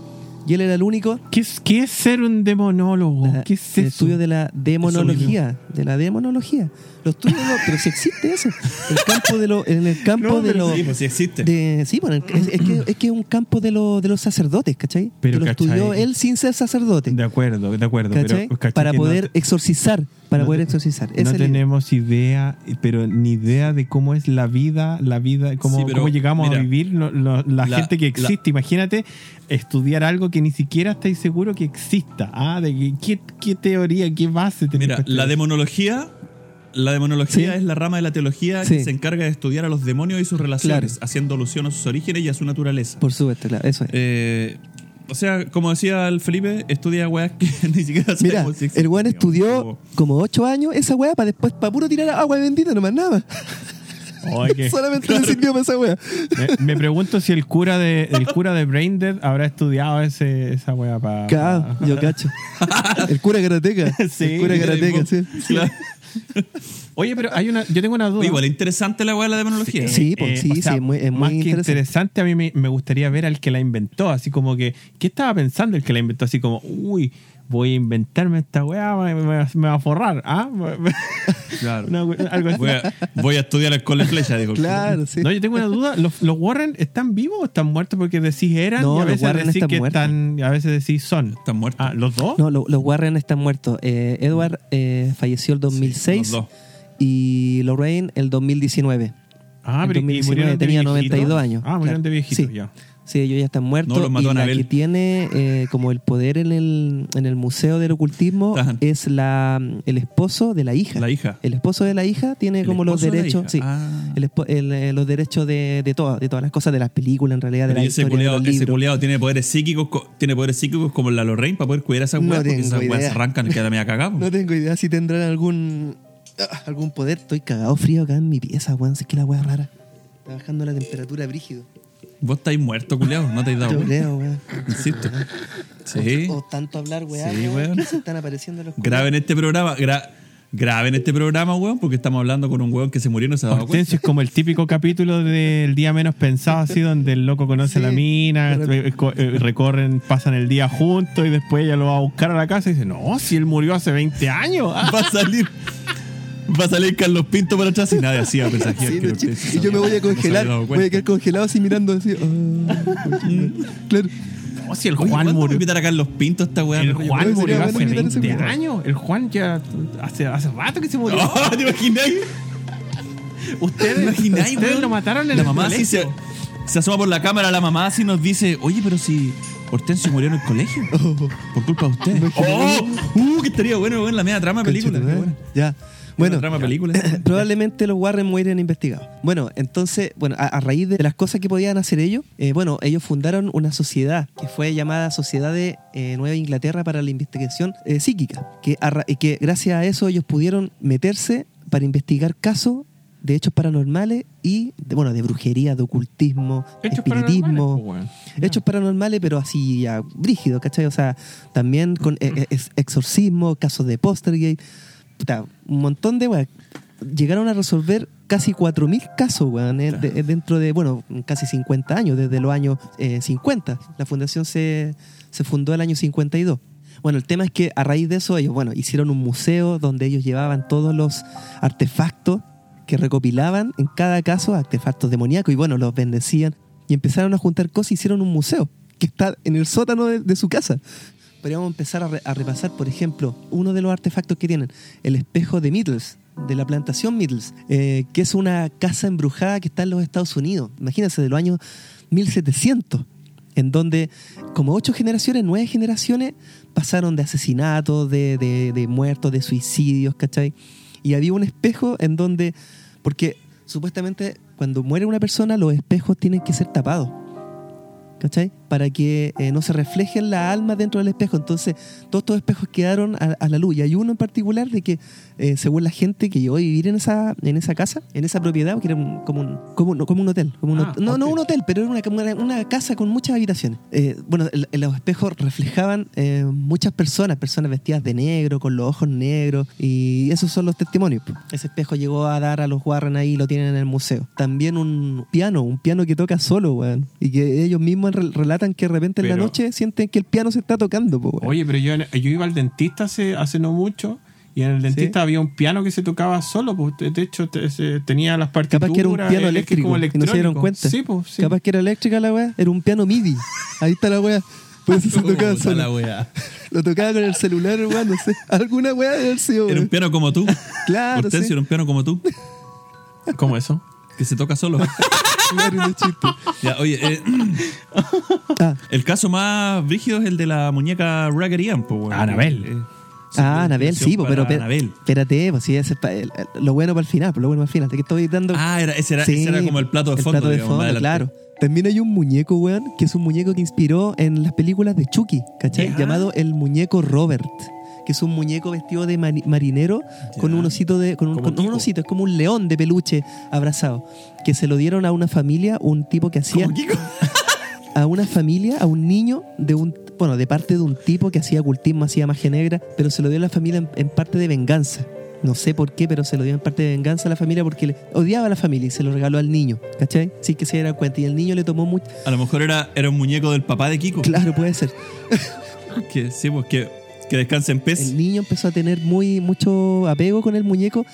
Y él era el único ¿Qué es, qué es ser un demonólogo? la- ¿Qué es el eso? estudio de la demonología, de la demonología. Los estudios, no, pero si existe eso. El campo de lo, en el campo No, de los Sí, pues sí existe. de, sí, bueno, es, es que, es que es un campo de, lo- de los sacerdotes, ¿cachai? Pero, que lo ¿cachai? estudió él sin ser sacerdote, De acuerdo, de acuerdo. ¿cachai? Pero, ¿cachai para no poder te- exorcizar, para no poder te- exorcizar. No es tenemos idea, pero ni idea de cómo es la vida, la vida, cómo, Sí, pero, cómo llegamos mira, a vivir lo- lo- la, la- gente que la- existe. Imagínate estudiar algo que ni siquiera estáis seguro que exista. Ah, de que- qué, qué teoría, qué base tenés Mira, la demonología, la demonología Sí. es la rama de la teología Sí. que se encarga de estudiar a los demonios y sus relaciones, Claro. haciendo alusión a sus orígenes y a su naturaleza. Por supuesto, claro, eso es. Eh, o sea, como decía el Felipe, estudia weas que ni siquiera Mira, si el weón estudió como- como ocho años esa weá para después, para puro tirar agua bendita, nomás nada. Ay, que- Solamente le sirvió para esa me, me pregunto si el cura de el cura de Braindead habrá estudiado ese, esa wea para. Claro, yo cacho. El cura karateca. Sí, el cura karateca, sí. Claro. Oye, pero hay una, yo tengo una duda. Igual es interesante la wea de la demonología. Sí, pues, Eh, sí, o sea, sí, es muy, es muy más que interesante. interesante, a mí me, me gustaría ver al que la inventó, así como que, ¿qué estaba pensando el que la inventó? Así como, uy, voy a inventarme esta weá, me, me- me va a forrar, ¿ah? Claro. Una we- algo así. Voy a, voy a estudiar el cole flecha, digo. Claro, sí. No, yo tengo una duda, ¿Los, los Warren están vivos o están muertos? Porque decís eran No, y a los veces Warren decís están que muertos. están, y a veces decís son. Están muertos. Ah, ¿los dos? No, lo- los Warren están muertos. Eh, Edward eh, falleció el 2006 los dos. y Lorraine el 2019. ah, en pero ¿y 2019 murieron de tenía viejitos? 92 años. Ah, murieron Claro. de viejitos Sí. ya. Sí, ellos ya están muertos. No, los mató y la que tiene eh, como el poder en el, en el Museo del Ocultismo es la, el esposo de la hija. La hija. El esposo de la hija tiene El como los de derechos. hija. Sí, Ah. el el, eh, los derechos de, de, todas, de todas las cosas, de las películas en realidad, de la ese historia de ese tiene poderes psíquicos, co- tiene poderes psíquicos como la Lorraine para poder cuidar a esas No weas, porque tengo esas weas se idea. arrancan y queda media cagado. No tengo idea si tendrán algún ah, algún poder. Estoy cagado frío acá en mi pieza, weón. Es que la weá es rara. Está bajando la temperatura brígido. Vos estáis muerto, culiao, no te has dado creo, weón. Insisto. Sí. O, o tanto hablar, weá. Sí, weón, Se están apareciendo los Graben este programa. gra- grave en este programa, weón, porque estamos hablando con un weón que se murió y no se ha dado cuenta. Es como el típico capítulo del día menos pensado, así, donde el loco conoce a la mina, eh, co- recorren, pasan el día juntos y después ella lo va a buscar a la casa y dice, no, si él murió hace 20 años. Va a salir. Va a salir Carlos Pinto por atrás y nadie así a pensar Sí, no, y yo me voy a congelar, voy a quedar congelado así mirando así. ah, claro. No, si el Oye, Juan ¿cuándo murió. invitar a Carlos Pinto a esta weá? El Juan murió hace invitar a ese 20 culiao. años. El Juan ya hace, hace rato que se murió. Oh, ¿Te imagináis? Ustedes, ¿Te imagináis, ustedes weón? lo mataron en La el mamá así se, colegio. se asoma por la cámara, la mamá así nos dice, oye, pero si Hortensio murió en el colegio. Por culpa de ustedes. ¡Oh! ¡Uh! Que estaría bueno, weón, la media trama de película. Ya. Bueno, Bueno, trama película. probablemente los Warren mueren investigados. Bueno, entonces, bueno, a, a raíz de las cosas que podían hacer ellos, eh, bueno, ellos fundaron una sociedad que fue llamada Sociedad de eh, Nueva Inglaterra para la Investigación eh, Psíquica, que, a que gracias a eso ellos pudieron meterse para investigar casos de hechos paranormales y, de, bueno, de brujería, de ocultismo, Hechos espiritismo. paranormales, pues. Hechos paranormales, pero así ya brígido, ¿cachai? O sea, también con ex- exorcismo, casos de Postergate, puta, un montón de weas. Llegaron a resolver casi 4.000 casos, weón, eh, de- dentro de, bueno, casi 50 años, desde los años eh, 50. La fundación se, se fundó el año 52. Bueno, el tema es que a raíz de eso ellos, bueno, hicieron un museo donde ellos llevaban todos los artefactos que recopilaban en cada caso, artefactos demoníacos, y bueno, los bendecían y empezaron a juntar cosas y hicieron un museo que está en el sótano de, de su casa. Podríamos empezar a, re- a repasar, por ejemplo, uno de los artefactos que tienen, el espejo de Middles, de la plantación Middles, eh, que es una casa embrujada que está en los Estados Unidos. Imagínense, de los años 1700, en donde como ocho generaciones, nueve generaciones pasaron de asesinatos, de, de- de muertos, de suicidios, ¿cachai? Y había un espejo en donde, porque supuestamente cuando muere una persona los espejos tienen que ser tapados. ¿Cachai? Para que eh, no se reflejen la alma dentro del espejo. Entonces, todos estos espejos quedaron a, a la luz. Y hay uno en particular de que, eh, según la gente que llegó a vivir en esa, en esa casa, en esa propiedad, que era un- como, un, como, un, como un hotel. como un Ah, no, no un hotel, pero era una, una, casa con muchas habitaciones. Eh, bueno, el- los espejos reflejaban muchas personas, personas vestidas de negro, con los ojos negros. Y esos son los testimonios. Ese espejo llegó a dar a los Warren ahí, lo tienen en el museo. También un piano, un piano que toca solo, weón. Y que ellos mismos re- relatan que de repente en la noche sienten que el piano se está tocando, po. Oye, pero yo, yo iba al dentista hace, hace no mucho y en el dentista había un piano que se tocaba solo. Pues, de hecho, te- se- tenía las partituras. Capaz que era un piano eléctrico como y no se dieron electrónico. cuenta. Sí, pues, sí. Capaz que era eléctrica la weá, era un piano MIDI. Ahí está la weá. Por eso se tocaba Puta la solo. weá. Lo tocaba con el celular, weón, no sé. Alguna weá debe haber sido, Era un piano como tú. Claro, Hortensio sí. era un piano como tú, ¿Cómo eso? Que se toca solo. Ya, oye, eh, Ah, el caso más brígido es el de la muñeca Raggedy Ann, po, weón. Anabel. Eh, Ah, Anabel, sí, po, pero, para pero Anabel. espérate, pues sí, ese es pa- el- el- lo bueno para el final, pues lo bueno para el final. Te que estoy dando. Ah, era, ese, era, Sí, ese era como el plato de el fondo. plato de digamos, fondo, claro. También hay un muñeco, weón, que es un muñeco que inspiró en las películas de Chucky, ¿cachai? Llamado el muñeco Robert, que es un muñeco vestido de marinero con un osito de. Con un, con un osito, es como un león de peluche abrazado. Que se lo dieron a una familia, un tipo que hacía. Kiko. a una familia, a un niño de un bueno, de parte de un tipo que hacía ocultismo, hacía magia negra, pero se lo dio a la familia en, en parte de venganza. No sé por qué, pero se lo dio en parte de venganza a la familia porque le odiaba a la familia y se lo regaló al niño, ¿cachai? Sí que se dieran cuenta. Y el niño le tomó mucho. A lo mejor era, era un muñeco del papá de Kiko. Claro, puede ser. Que, sí, pues que, descanse en. El niño empezó a tener muy mucho apego con el muñeco.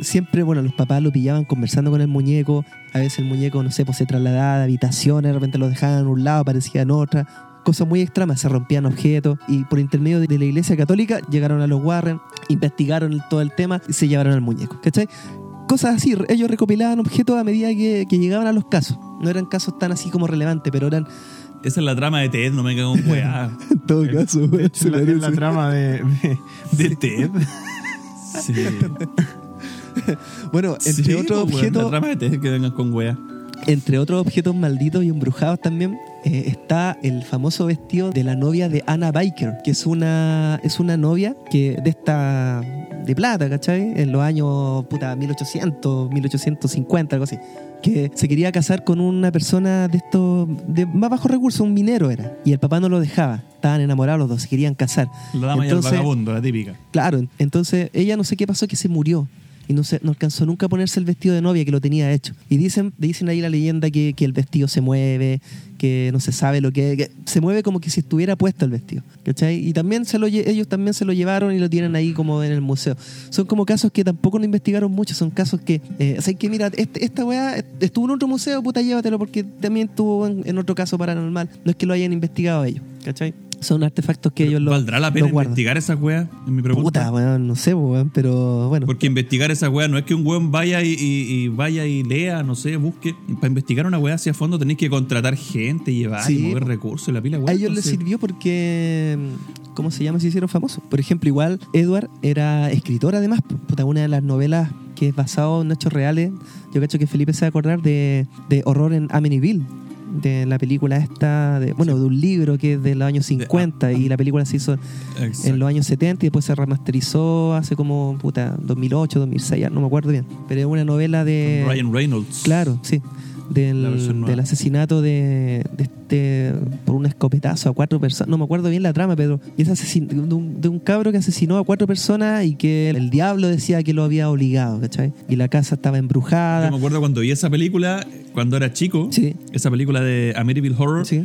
Siempre, bueno, los papás lo pillaban conversando con el muñeco. A veces el muñeco, no sé, pues se trasladaba de habitaciones, de repente lo dejaban en un lado, aparecía en otra. Cosas muy extremas, se rompían objetos. Y por intermedio de la iglesia católica llegaron a los Warren, investigaron todo el tema y se llevaron al muñeco. ¿Cachai? Cosas así, ellos recopilaban objetos a medida que llegaban a los casos. No eran casos tan así como relevantes, pero eran, Esa es la trama de Ted, no me cago en weá. en todo caso, weón, Es la, es la parece. trama de, de, de Ted. Sí. Bueno, entre Sí, otros pues, objetos. La trama de Ted que vengan con weá. Entre otros objetos malditos y embrujados también, eh, está el famoso vestido de la novia de Anna Baker, que es una, es una novia que de esta de plata, ¿cachai? En los años puta 1800, 1850, algo así. Que se quería casar con una persona de estos de más bajos recursos, un minero era. Y el papá no lo dejaba. Estaban enamorados los dos, se querían casar. La dama y el Entonces- vagabundo, la típica. Claro, en- entonces ella no sé qué pasó, que se murió. Y no, se, no alcanzó nunca a ponerse el vestido de novia que lo tenía hecho. Y dicen, dicen ahí la leyenda que, que el vestido se mueve, que no se sabe lo que, que se mueve como que si estuviera puesto el vestido. ¿Cachai? Y también se lo, ellos también se lo llevaron y lo tienen ahí como en el museo. Son como casos que tampoco no investigaron mucho, son casos que, eh, sea, que mira, este- esta weá estuvo en otro museo, puta, llévatelo porque también estuvo en, en otro caso paranormal. No es que lo hayan investigado ellos, ¿cachai? Son artefactos que ellos lo ¿Valdrá la pena investigar esas weas? Es mi pregunta. Puta, weón, no sé, weón, pero bueno. Porque investigar esa weá no es que un weón vaya y, y- y vaya y lea, no sé, busque. Y para investigar una weá hacia fondo tenéis que contratar gente, llevar y Sí. mover recursos y la pila weá. A ellos les entonces- sirvió porque, ¿cómo se llama? Se hicieron famosos. Por ejemplo, igual Edward era escritor además. Puta, una de las novelas que es basado en hechos reales. Yo cacho que Felipe se va a acordar de, de Horror en Amityville. De la película esta, de, bueno, de un libro que es de los años 50 y la película se hizo Exacto. en los años 70 y después se remasterizó hace como, puta, 2008, 2006, ya no me acuerdo bien. Pero es una novela de... Ryan Reynolds. Claro, sí. Del, asesinato de, de este por un escopetazo a cuatro personas. No me acuerdo bien la trama, pero es asesin- de, un, de un cabro que asesinó a cuatro personas y que el diablo decía que lo había obligado, ¿cachai? Y la casa estaba embrujada. Yo me acuerdo cuando vi esa película, cuando era chico, Sí. esa película de Amityville Horror, Sí.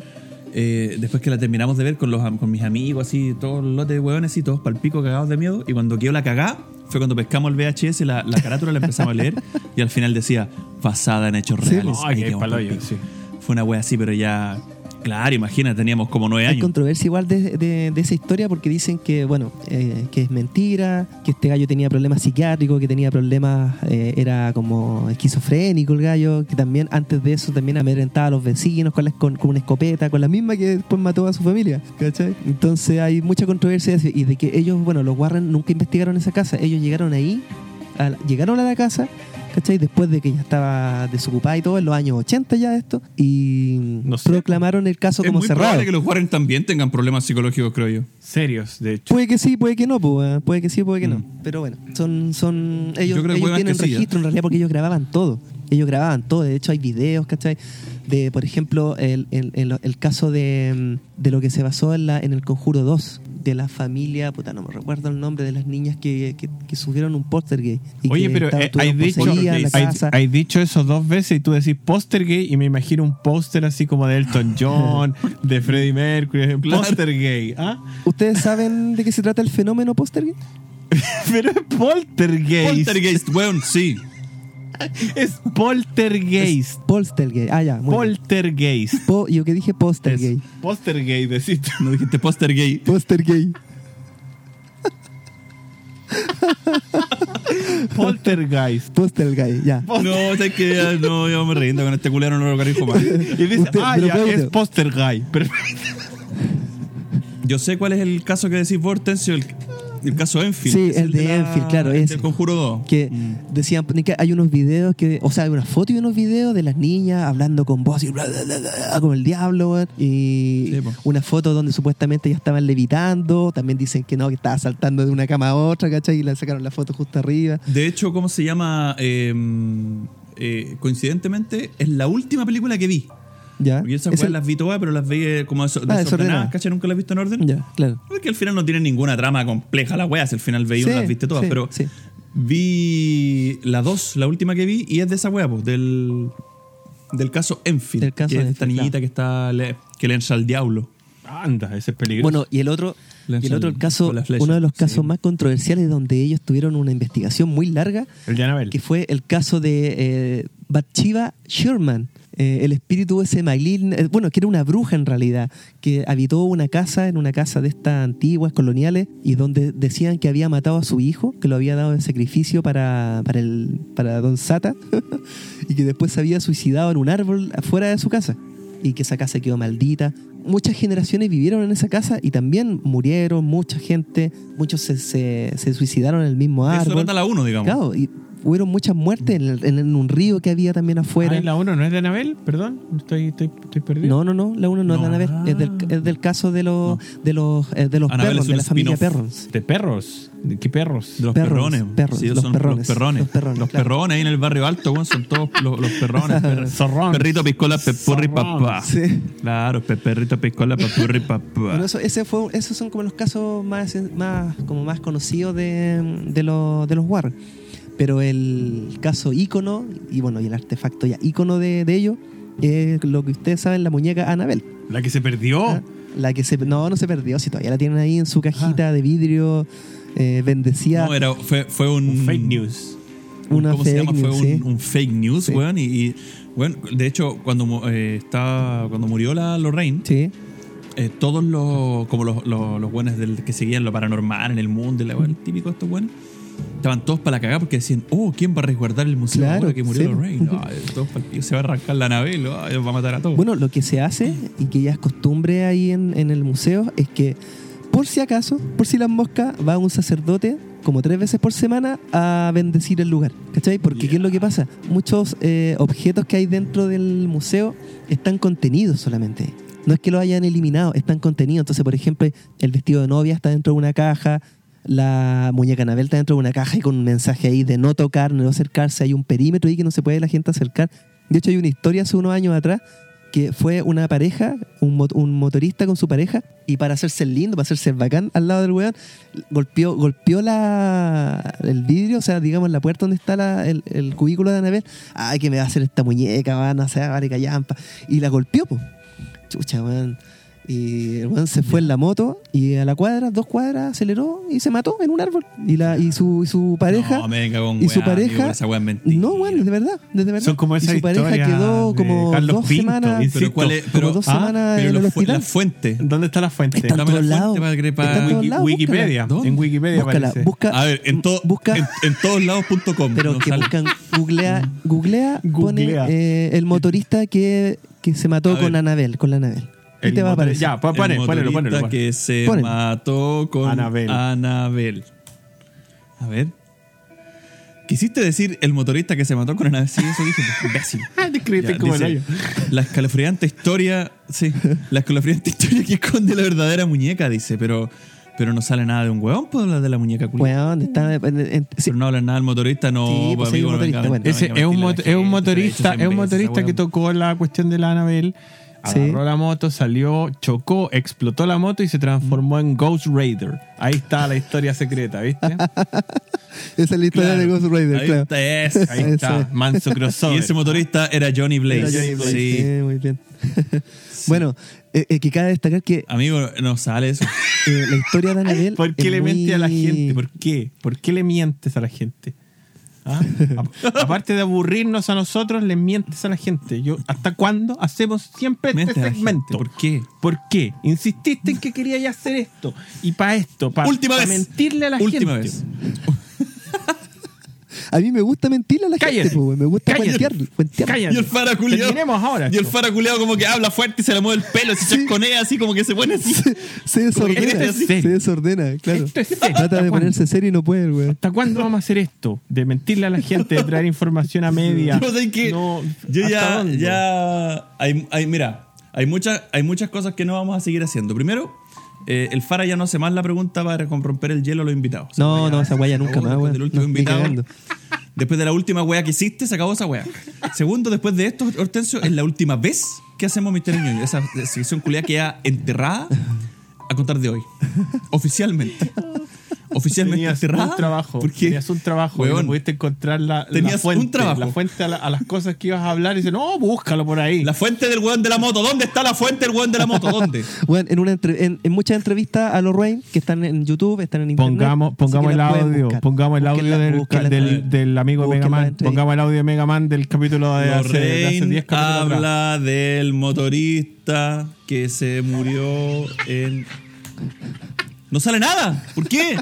Eh, después que la terminamos de ver con, los, con mis amigos, así, todos los lotes de hueones y todos palpico cagados de miedo, y cuando quedó la cagá, fue cuando pescamos el VHS, la, la carátula la empezamos a leer, y al final decía, basada en hechos Sí, reales. Ahí quedamos sí. Fue una wea así, pero ya... Claro, imagina, teníamos como nueve Hay años. controversia igual de, de- de esa historia porque dicen que, bueno, eh, que es mentira, que este gallo tenía problemas psiquiátricos, que tenía problemas, eh, era como esquizofrénico el gallo, que también antes de eso también amedrentaba a los vecinos con, la- con, con una escopeta, con la misma que después mató a su familia, ¿cachai? Entonces hay mucha controversia de y de que ellos, bueno, los Warren nunca investigaron esa casa, ellos llegaron ahí, a la- llegaron a la casa, ¿cachai? Después de que ya estaba desocupada y todo, en los años 80 ya esto, y No sé. proclamaron el caso es como muy cerrado. probable que los Warren también tengan problemas psicológicos, creo yo. Serios, de hecho. Puede que sí, puede que no, puede que sí, puede que no. Mm. Pero bueno, son, son ellos, Yo creo que ellos tienen que sí, registro en realidad porque ellos grababan todo. Ellos grababan todo. De hecho, hay videos, ¿cachai? De, por ejemplo, el, el- el- el caso de, mm, de lo que se basó en, la, en el Conjuro 2, de la familia, puta, no me recuerdo el nombre de las niñas que, que, que subieron un póster gay. y Oye, que pero estaban- eh, hay, dicho, poseídas en la hay, dicho eso dos veces y tú decís póster gay y me imagino un póster así como de Elton John, de Freddie Mercury, póster gay. ¿ah? ¿Ustedes saben de qué se trata el fenómeno póster gay? Pero es poltergeist. Poltergeist, weón, sí. Es poltergeist. Gay. Ah, ya. muy bien. Poltergeist. Po- yo que dije póster Es gay. Póster gay, decís tú. No dijiste póster gay. Póster gay. Poltergeist. Gay, ya. No, es que ya, no, yo me rindo con este culero, no lo carijo más. Y dice, Usted- ah, ya, es guy. Perfecto. Yo sé cuál es el caso que decís vos, Hortensio, el, el caso Enfield. Sí, Es el de Enfield, claro, el ese. Del Conjuro 2. que decían que hay unos videos que, o sea, hay una foto y unos videos de las niñas hablando con voz y bla, bla, bla, bla, como el diablo, y Sí, una foto donde supuestamente ya estaban levitando, también dicen que no, que estaba saltando de una cama a otra, ¿cachai? Y le sacaron la foto justo arriba. De hecho, ¿cómo se llama? Eh, eh, coincidentemente, es la última película que vi. ¿Ya? Porque esas Es weas el- las vi todas, pero las vi eh, como eso, Ah, desordenadas. desordenadas, ¿cachai? Nunca las he visto en orden. Ya, claro. Porque al final no tienen ninguna trama compleja las weas, al final veí Sí, las viste todas, sí, pero sí. vi la dos, la última que vi, y es de esa wea, pues, del, del caso Enfield. Del caso que es esta Enfield, niñita claro. que está le- que le encha al diablo. Anda, ese es peligroso. Bueno, y el otro, y el otro el caso, uno de los sí. casos más controversiales donde ellos tuvieron una investigación muy larga, el de que fue el caso de eh, Bathsheba Sherman, eh, el espíritu ese Maylin, eh, bueno, que era una bruja en realidad, que habitó una casa, en una casa de estas antiguas, coloniales, y donde decían que había matado a su hijo, que lo había dado en sacrificio para, para, el, para Don Sata, y que después se había suicidado en un árbol afuera de su casa, y que esa casa quedó maldita. Muchas generaciones vivieron en esa casa y también murieron, mucha gente, muchos se, se- se suicidaron en el mismo Eso árbol. trata la uno, digamos. Claro, y hubieron muchas muertes en, el- en- un río que había también afuera. Ay, la 1 no es de Anabel, perdón. Estoy, estoy, estoy perdido. No, no, no, la uno no, es de No. Annabelle, es del, es del caso de los de los eh, de los Annabelle perros, de la familia. Perrons. ¿De perros? ¿De qué perros? De los Perrones, perrones. perros, Sí, los son perrones, los perrones. los perrones, Los claro. perrones ahí en el barrio alto, weón, son todos los, los perrones. Per- Zorrón. Perrito piscola, pepurri, papá. Sí. Claro, pe- perrito piscola, pepurri, papá. Bueno, eso, ese fue, esos son como los casos más, más, como más conocidos de, de, los, de los Warren. Pero el caso ícono, y bueno, y el artefacto ya ícono de, de ellos, es lo que ustedes saben, la muñeca Annabelle. La que se perdió. ¿ah? La que se, no, no se perdió, si todavía la tienen ahí en su cajita de vidrio, eh, bendecida. No, era, fue, fue un, Un fake news. un- Una ¿Cómo se fake llama? Fue news, un, sí. un fake news, Sí. weón. Y, y, bueno, de hecho, cuando, eh, estaba, cuando murió la Lorraine, Sí. eh, todos los, como los, los, los buenos del, que seguían lo paranormal en el mundo, la, el típico de estos buenos, estaban todos para la cagada porque decían, oh, ¿quién va a resguardar el museo Claro, ahora que murió. Lorraine? Ay, todos pico, se va a arrancar la nave, ay, va a matar a todos. Bueno, lo que se hace y que ya es costumbre ahí en, en el museo es que, por si acaso, por si las moscas, va un sacerdote como tres veces por semana a bendecir el lugar. ¿Cachai? Porque ¿qué es lo que pasa? Muchos eh, objetos que hay dentro del museo están contenidos solamente. No es que lo hayan eliminado, están contenidos. Entonces, por ejemplo, el vestido de novia está dentro de una caja, la muñeca Anabel está dentro de una caja y con un mensaje ahí de no tocar, no acercarse. Hay un perímetro ahí que no se puede la gente acercar. De hecho, hay una historia hace unos años atrás que fue una pareja, un, mo- un motorista con su pareja, y para hacerse lindo, para hacerse bacán al lado del weón, golpeó, golpeó la, el vidrio, o sea, digamos, la puerta donde está el, el cubículo de Anabel. Ay, que me va a hacer esta muñeca, van a hacer vale, callampa. Y la golpeó. Chucha, weón. Y el weón se fue en la moto y a la cuadra, dos cuadras, aceleró y se mató en un árbol. Y, la, y, su, y su pareja. No, me venga con y su weá, amigo, pareja. esa weá es mentira. no, weón, de verdad, de verdad. Son como y esas su pareja quedó como Carlos dos Pinto, semanas. insisto. Pero cuál es, como dos ah, semanas pero en el la, fu- hospital. la fuente. ¿Dónde está la fuente? Está en todos fuente lados. Wikipedia. En Wikipedia Búscala, busca, A ver, en, todo, busca, en, en todos lados.com. pero no que sale. buscan, googlea, googlea, Googlea. pone eh, el motorista que, que se mató A con ver. Anabel, con la Anabel. ¿Qué El te va a aparecer? Ya, pa- el ponelo, motorista ponelo, ponelo. que se Ponelo. mató con Anabel. Anabel. A ver. Quisiste decir el motorista que se mató con Anabel. Sí, eso dije. Imbécil. Te escribiste Ya, como el dice, hoyo. La escalofriante historia. Sí, la escalofriante historia que esconde la verdadera muñeca, dice, pero. Pero no sale nada de un hueón, pues habla de la muñeca culiada. Weón, está en- en- sí, Pero no habla nada del motorista, no, Sí, pues, pues, amigo, venga, bueno. Ese es un, la es motorista, es un motorista que tocó la cuestión de la Anabel, Sí. agarró la moto, salió, chocó, explotó la moto y se transformó en Ghost Raider. Ahí está la historia secreta, ¿viste? Esa es la historia Claro. de Ghost Rider, Ahí claro. está, ese. Ahí está, es. manso Y crossover. ese motorista era Johnny Blaze. Era Johnny Blaze, Sí. sí, muy bien. bueno, eh, eh, que cabe destacar que Amigo, no sale eso. eh, la historia de Anabel. ¿Por qué es le muy- mientes a la gente? ¿Por qué? ¿Por qué le mientes a la gente? ¿Ah? Aparte de aburrirnos a nosotros, le mientes a la gente. Yo, ¿Hasta cuándo hacemos siempre Miente este la gente, segmento? ¿Por qué? ¿Por qué? Insististe en que querías hacer esto. Y para esto, para mentirle a la Última gente. vez. A mí me gusta mentirle a la Cállate. gente, po, me gusta Cállate. cuentear. cuentear. Cállate. Y el fara culiao. Terminemos ahora. Y el esto. fara culiao como que habla fuerte y se le mueve el pelo, se chasconea así como que se pone así. Se desordena, Esto es se desordena, claro. Esto es serio. Trata ¿Hasta de ponerse cuándo? serio y no puede, weón. ¿Hasta cuándo vamos a hacer esto? De mentirle a la gente, de traer información a media. Yo sé que No, yo ¿hasta ya, dónde? ya hay, hay- mira, hay muchas, hay muchas cosas que no vamos a seguir haciendo. Primero, eh, el Fara ya no hace más la pregunta para romper el hielo a los invitados. No, weá no, esa weá nunca más, después del último No. Después de la última weá que hiciste, se acabó esa weá. Segundo, después de esto, Hortensio, es la última vez que hacemos Misterio Ñoño. Esa sección culiada queda enterrada a contar de hoy. Oficialmente. Oficialmente Tenías un trabajo. ¿Por qué? Tenías un trabajo. y no pudiste encontrar la, fuente. un trabajo. La fuente a, la- a las cosas que ibas a hablar y dices, no, búscalo por ahí. La fuente del weón de la moto. ¿Dónde está la fuente del weón de la moto? ¿Dónde? Bueno, en, una entre- en, en muchas entrevistas a los Rain que están en YouTube, están en internet. Pongamos, pongamos el audio, buscar. pongamos el audio del, amigo de Búsquenla Mega Man. entre- Pongamos el audio de Mega Man del capítulo de hace, de hace 10 capítulos atrás. habla del motorista que se murió en. No sale nada. ¿Por qué?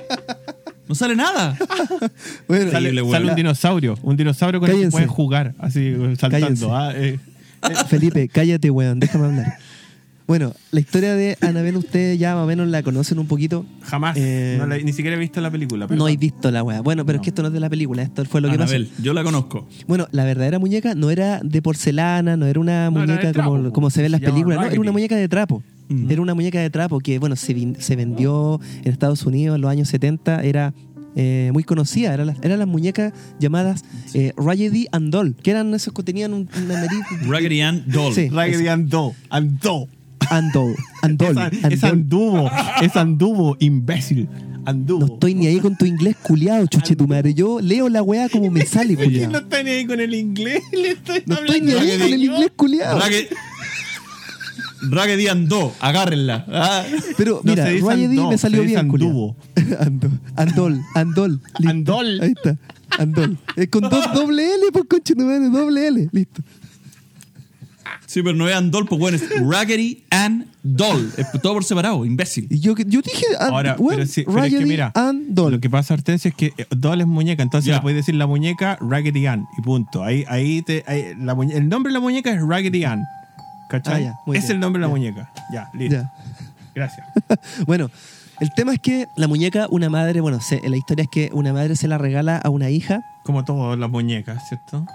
No sale nada. Bueno, Sale, un dinosaurio, un dinosaurio con el que puedes jugar, así saltando. Ah, eh. Felipe, cállate, weón, déjame hablar. Bueno, la historia de Annabelle ustedes ya más o menos la conocen un poquito. Jamás. Eh, no la- ni siquiera he visto la película. No he visto la weá. Bueno, pero es que esto no es de la película, esto fue lo que pasó. Anabel, yo la conozco. Bueno, la verdadera muñeca no era de porcelana, no era una No, muñeca trapo, como, como se ve en las películas, no, era una muñeca de trapo. Mm. Era una muñeca de trapo que, bueno, se, vin- se vendió en Estados Unidos en los años 70, era eh, muy conocida, eran las, eran las muñecas llamadas eh, Raggedy and Doll, que eran esos que tenían un- una nariz... Raggedy Ann Doll. Sí. Raggedy andó. Andó. And Doll, and Doll, Es, and es Doll. anduvo. Es anduvo, imbécil. Anduvo. No estoy ni ahí con tu inglés culiado, chuche tu madre. Yo leo la weá como me sale, culiado. no está ni ahí con el inglés. Le estoy No estoy ni ahí con el inglés culiado. Ann Do, agárrenla. Ah. Pero No mira, Raggedy me salió se bien, anduvo. Ando, andol, andol. listo. Andol. Ahí está. Andol. Es con dos doble L, por concha de madre, doble L. Listo. Sí, pero no es Ann Doll, pues bueno, es Raggedy Ann Doll. Es todo por separado, imbécil. Yo, yo dije, and- Ahora, pero, sí, pero es que mira, and Doll. lo que pasa, Hortensio, es que eh, Doll es muñeca, entonces Ya. le puedes decir la muñeca Raggedy Ann y punto. Ahí, ahí te, ahí- la el nombre de la muñeca es Raggedy Ann. ¿Cachai? Ah, ya, muy es bien. el nombre de la Ya. muñeca. Ya, listo. Ya. Gracias. Bueno, el tema es que la muñeca, una madre, bueno, se- la historia es que una madre se la regala a una hija. Como todas las muñecas, ¿cierto?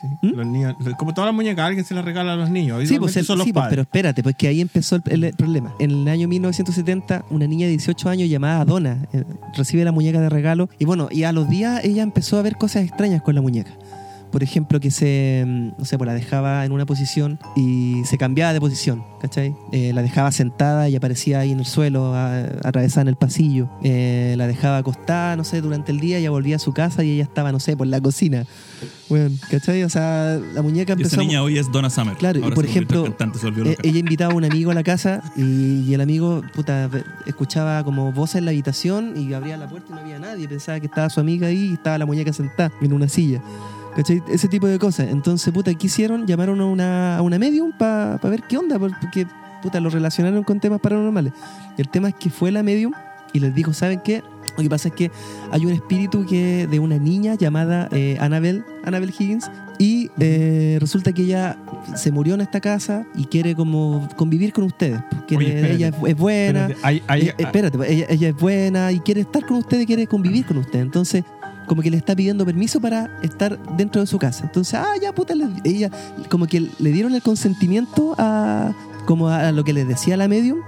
Sí. ¿Mm? Los niños, como todas las muñecas, alguien se las regala a los niños. Sí, pues, el- son los sí, pues, padres. pero espérate, pues que ahí empezó el, el problema. En el año 1970, una niña de 18 años llamada Donna eh, recibe la muñeca de regalo y bueno, y a los días ella empezó a ver cosas extrañas con la muñeca. Por ejemplo, que se, mm, no sé, pues la dejaba en una posición y se cambiaba de posición, ¿cachai? Eh, la dejaba sentada y aparecía ahí en el suelo, a- atravesada en el pasillo. Eh, la dejaba acostada, no sé, durante el día, ella volvía a su casa y ella estaba, no sé, por la cocina. Bueno, ¿cachai? O sea, la muñeca empezó... esa niña hoy es Donna Summer. Claro, y por ejemplo, cantante, eh, ella invitaba a un amigo a la casa y, y el amigo, puta, escuchaba como voces en la habitación y abría la puerta y no había nadie. Pensaba que estaba su amiga ahí y estaba la muñeca sentada en una silla. ¿Cachai? Ese tipo de cosas. Entonces, puta, ¿qué hicieron? Llamaron a una, a una medium para ver qué onda, porque, puta, lo relacionaron con temas paranormales. Y el tema es que fue la medium y les dijo, ¿saben qué? Lo que pasa es que hay un espíritu que de una niña llamada eh, Annabelle, Annabelle Higgins, y eh, resulta que ella se murió en esta casa y quiere como convivir con ustedes. Porque Oye, espérate, ella es, es buena. Espérate, ella- espérate, pues, ella, ella es buena y quiere estar con ustedes, quiere convivir con ustedes. Entonces, como que le está pidiendo permiso para estar dentro de su casa. Entonces, ah, ya puta, ella como que le dieron el consentimiento a como a, a lo que les decía la medium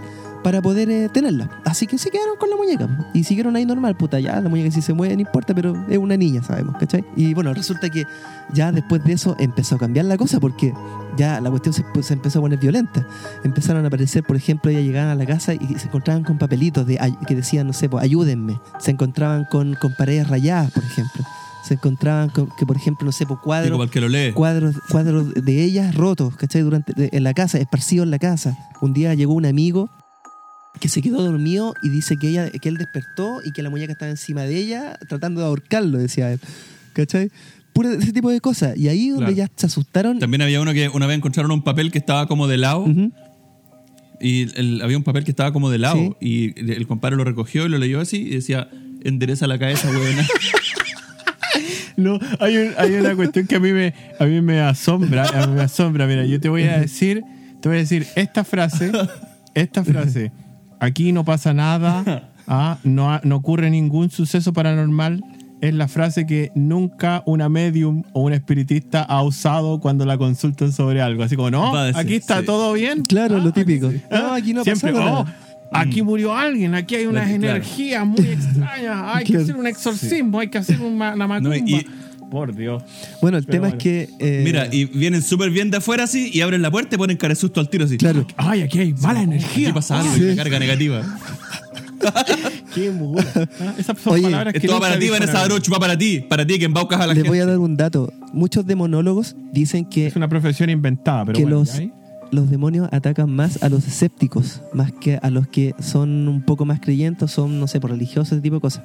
para poder eh, tenerla. Así que se quedaron con la muñeca y siguieron ahí normal, puta, ya la muñeca si se mueve no importa, pero es una niña, sabemos, ¿cachai? Y bueno, resulta que ya después de eso empezó a cambiar la cosa porque ya la cuestión se, pues, se empezó a poner violenta. Empezaron a aparecer, por ejemplo, ellas llegaban a la casa y se encontraban con papelitos de, que decían, no sé, pues, ayúdenme. Se encontraban con, con paredes rayadas, por ejemplo. Se encontraban con que, por ejemplo, no sé, pues, cuadros para el que lo lee. cuadros, cuadros de ellas rotos, ¿cachai? Durante, de- en la casa, esparcidos en la casa. Un día llegó un amigo que se quedó dormido y dice que ella que él despertó y que la muñeca estaba encima de ella tratando de ahorcarlo, decía él. ¿Cachai? Puro ese tipo de cosas. Y ahí donde Claro. ya se asustaron. También había uno que una vez encontraron un papel que estaba como de lado y el- había un papel que estaba como de lado Sí. y el, el compadre lo recogió y lo leyó así y decía, endereza la cabeza, huevona. No, hay, un- hay una cuestión que a mí me, a mí me asombra, a mí me asombra. Mira, yo te voy a decir, te voy a decir esta frase, esta frase. Aquí no pasa nada, ah, no, no ocurre ningún suceso paranormal. Es la frase que nunca una medium o un espiritista ha usado cuando la consultan sobre algo. Así como, no, decir, aquí está sí. todo bien. Claro, lo típico. Ah, No, aquí no ha Siempre, pasado oh, nada. aquí murió alguien, aquí hay unas Claro. energías muy extrañas, hay que hacer un exorcismo, hay que hacer una, una macumba. y- Por Dios. Bueno, el Pero tema bueno. es que. eh, Mira, y vienen súper bien de afuera así y abren la puerta y ponen cara de susto al tiro así. Claro. Ay, aquí hay mala energía. Aquí pasa algo, Sí. una carga negativa. Qué mugura. Ah, Esas son Oye, palabras que Esto va nunca para ti, Vanessa. Baruch, va para ti. Para ti que embaucas a la Les gente. voy a dar un dato. Muchos demonólogos dicen que Es una profesión inventada, pero que bueno. los, los demonios atacan más a los escépticos, más que a los que son un poco más creyentes, son, no sé, por religiosos, ese tipo de cosas.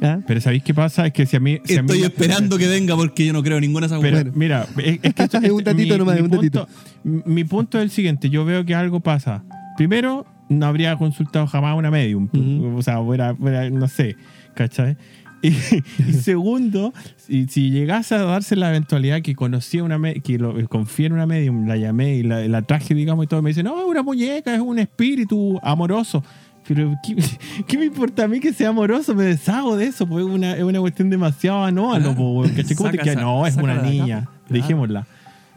¿Ah? Pero ¿sabéis qué pasa? Es que si a mí... si a mí Estoy me- esperando que venga porque yo no creo ninguna de esas Pero mira, es, es que esto- Es un tatito nomás, es un punto, mi punto es el siguiente. Yo veo que algo pasa. Primero, no habría consultado jamás a una medium. Ujú. O sea, fuera, fuera, no sé, ¿cachai? Y, y segundo, si, si llegase a darse la eventualidad que conocí a una que lo, confié en una medium, la llamé y la, la traje, digamos, y todo, me dice, no, es una muñeca, es un espíritu amoroso. Pero, ¿qué, qué me importa a mí que sea amoroso? Me deshago de eso, pues es una, es una cuestión demasiado anómalo, Claro. weón, ¿cachai? ¿Cómo te queda? No, es una niña. po. Dejémosla.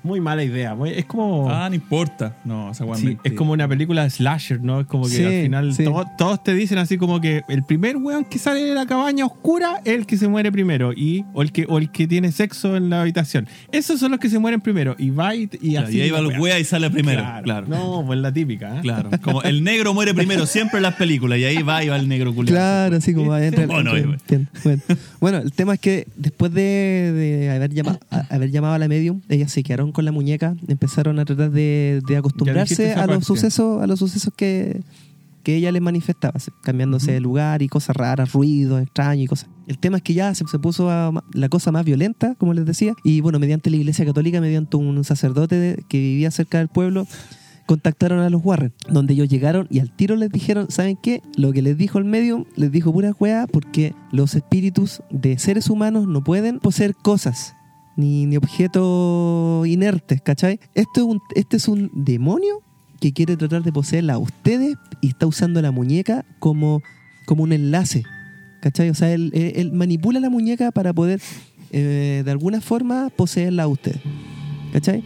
Muy mala idea. muy- es como. Ah, no importa. No, esa Sí, me- es como una película de slasher, ¿no? Es como que Sí, al final sí. to- todos te dicen así como que el primer weón que sale de la cabaña oscura es el que se muere primero y o el que o el que tiene sexo en la habitación. Esos son los que se mueren primero y va y, y Claro, así. y ahí va el wea y sale primero. Claro. Claro. No, pues la típica. ¿eh? Claro. Como el negro muere primero siempre en las películas y ahí va y va el negro culiado. Claro, así como entra Bueno, entra- entiendo. bueno. Bueno, el tema es que después de, de haber, llamado, a- haber llamado a la medium, ellas se quedaron con la muñeca, empezaron a tratar de, acostumbrarse a los parte. sucesos, a los sucesos que, que ella les manifestaba, cambiándose de lugar y cosas raras, ruidos extraños y cosas. El tema es que ya se, se puso a la cosa más violenta, como les decía, y bueno, mediante la iglesia católica, mediante un sacerdote de- que vivía cerca del pueblo, contactaron a los Warren, donde ellos llegaron y al tiro les dijeron, ¿saben qué? Lo que les dijo el medium, les dijo pura hueá porque los espíritus de seres humanos no pueden poseer cosas. Ni, ni objetos inertes, ¿cachai? Esto es un, este es un demonio que quiere tratar de poseerla a ustedes y está usando la muñeca como, como un enlace, ¿cachai? O sea, él, manipula la muñeca para poder eh, de alguna forma poseerla a ustedes, ¿cachai?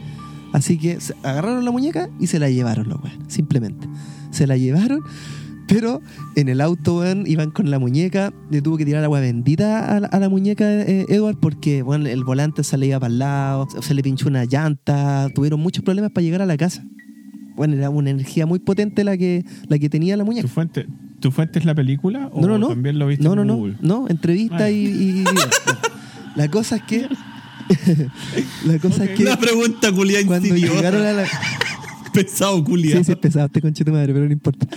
Así que agarraron la muñeca y se la llevaron los weones, simplemente. Se la llevaron, pero en el auto, weón, iban con la muñeca, le tuvo que tirar agua bendita a la, a la muñeca eh, Edward porque, bueno, el volante se le iba para el lado, se le pinchó una llanta, tuvieron muchos problemas para llegar a la casa. Bueno, era una energía muy potente la que, la que tenía la muñeca. ¿Tu fuente, ¿Tu fuente es la película o No, no, no. también lo viste no, en no, no, Google? no, entrevista Ah, y, y- y. La cosa es que. la cosa es que. La pregunta culiada Cuando llegaron a la. Pesado culiado. Sí, sí, es pesado este conche tu madre, pero no importa.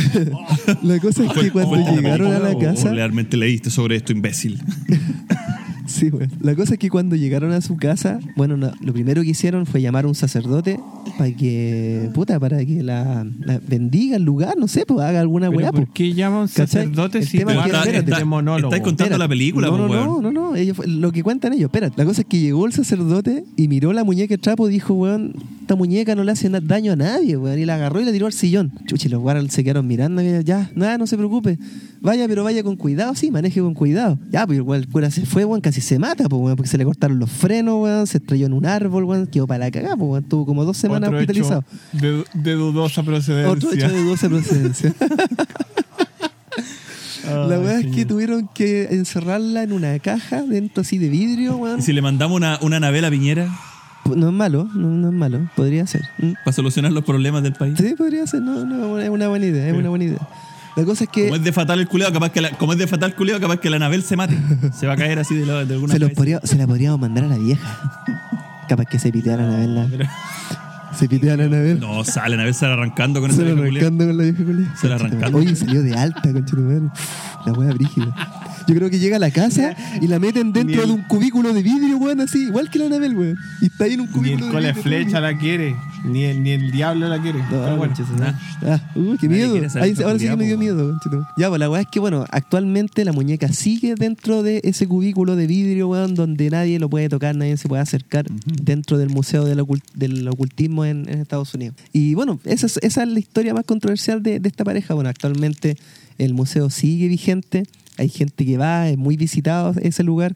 la cosa es que cuando llegaron a la ¿o- o casa. realmente leíste sobre esto, imbécil. Sí, güey. La cosa es que cuando llegaron a su casa, bueno, no, lo primero que hicieron fue llamar a un sacerdote para que, puta, para que la, la bendiga el lugar, no sé, pues haga alguna ¿Pero weá, ¿Por pues. qué llaman ¿Cachai? sacerdote El si tema te es que- espérate, monólogo? estáis contando la película, no, no, no, no, no, ellos, lo que cuentan ellos, espera, la cosa es que llegó el sacerdote y miró la muñeca de trapo y dijo, weón, esta muñeca no le hace na- daño a nadie, weón, y la agarró y la tiró al sillón. Chuchi, los guardas se quedaron mirando, y, ya, nada, no se preocupe, vaya, pero vaya con cuidado, sí, maneje con cuidado. Ya, pues igual el cura se fue, weón, casi se mata, pues, weón, porque se le cortaron los frenos, weón, se estrelló en un árbol, weón, quedó para la cagada, pues, weón, tuvo como dos semanas Otro hospitalizado. hecho de, de dudosa procedencia. Otro hecho de dudosa procedencia. La weá es que tuvieron que encerrarla en una caja dentro así de vidrio, weón. Y si le mandamos una, una navela Piñera No es malo, no, no es malo, podría ser. ¿Mm? para solucionar los problemas del país. Sí, podría ser, no, no, es una buena idea, es una buena idea. La cosa es que Como es de fatal el culiado, capaz que la, como es de fatal culiado, capaz que la navel se mate. Se va a caer así de, lo- de alguna se, los podría- se la podríamos mandar a la vieja. Capaz que se pitearan a verla. Se pitearan a ver. No, sale, Navel sale arrancando con esa se la vieja culiada. arrancando con la vieja culia. Se la arrancando. Oye, salió de alta, conchetumare. La wea brígida. Yo creo que llega a la casa y la meten dentro Ni el- de un cubículo de vidrio, weón, así, igual que la Anabel, weón. Y está ahí en un Ni cubículo el de vidrio, flecha weón. la quiere, ni el, ni el diablo la quiere. No, Pero bueno, conchetumare. Ah, uh, qué miedo. Ahí- ahora sí que me dio miedo, conchetumare. Ya, pues la weá es que, bueno, actualmente la muñeca sigue dentro de ese cubículo de vidrio, weón, donde nadie lo puede tocar, nadie se puede acercar dentro del Museo del, Ocult- del Ocultismo en, en Estados Unidos. Y bueno, esa es, esa es la historia más controversial de, de esta pareja. Bueno, actualmente el museo sigue vigente, hay gente que va, es muy visitado ese lugar.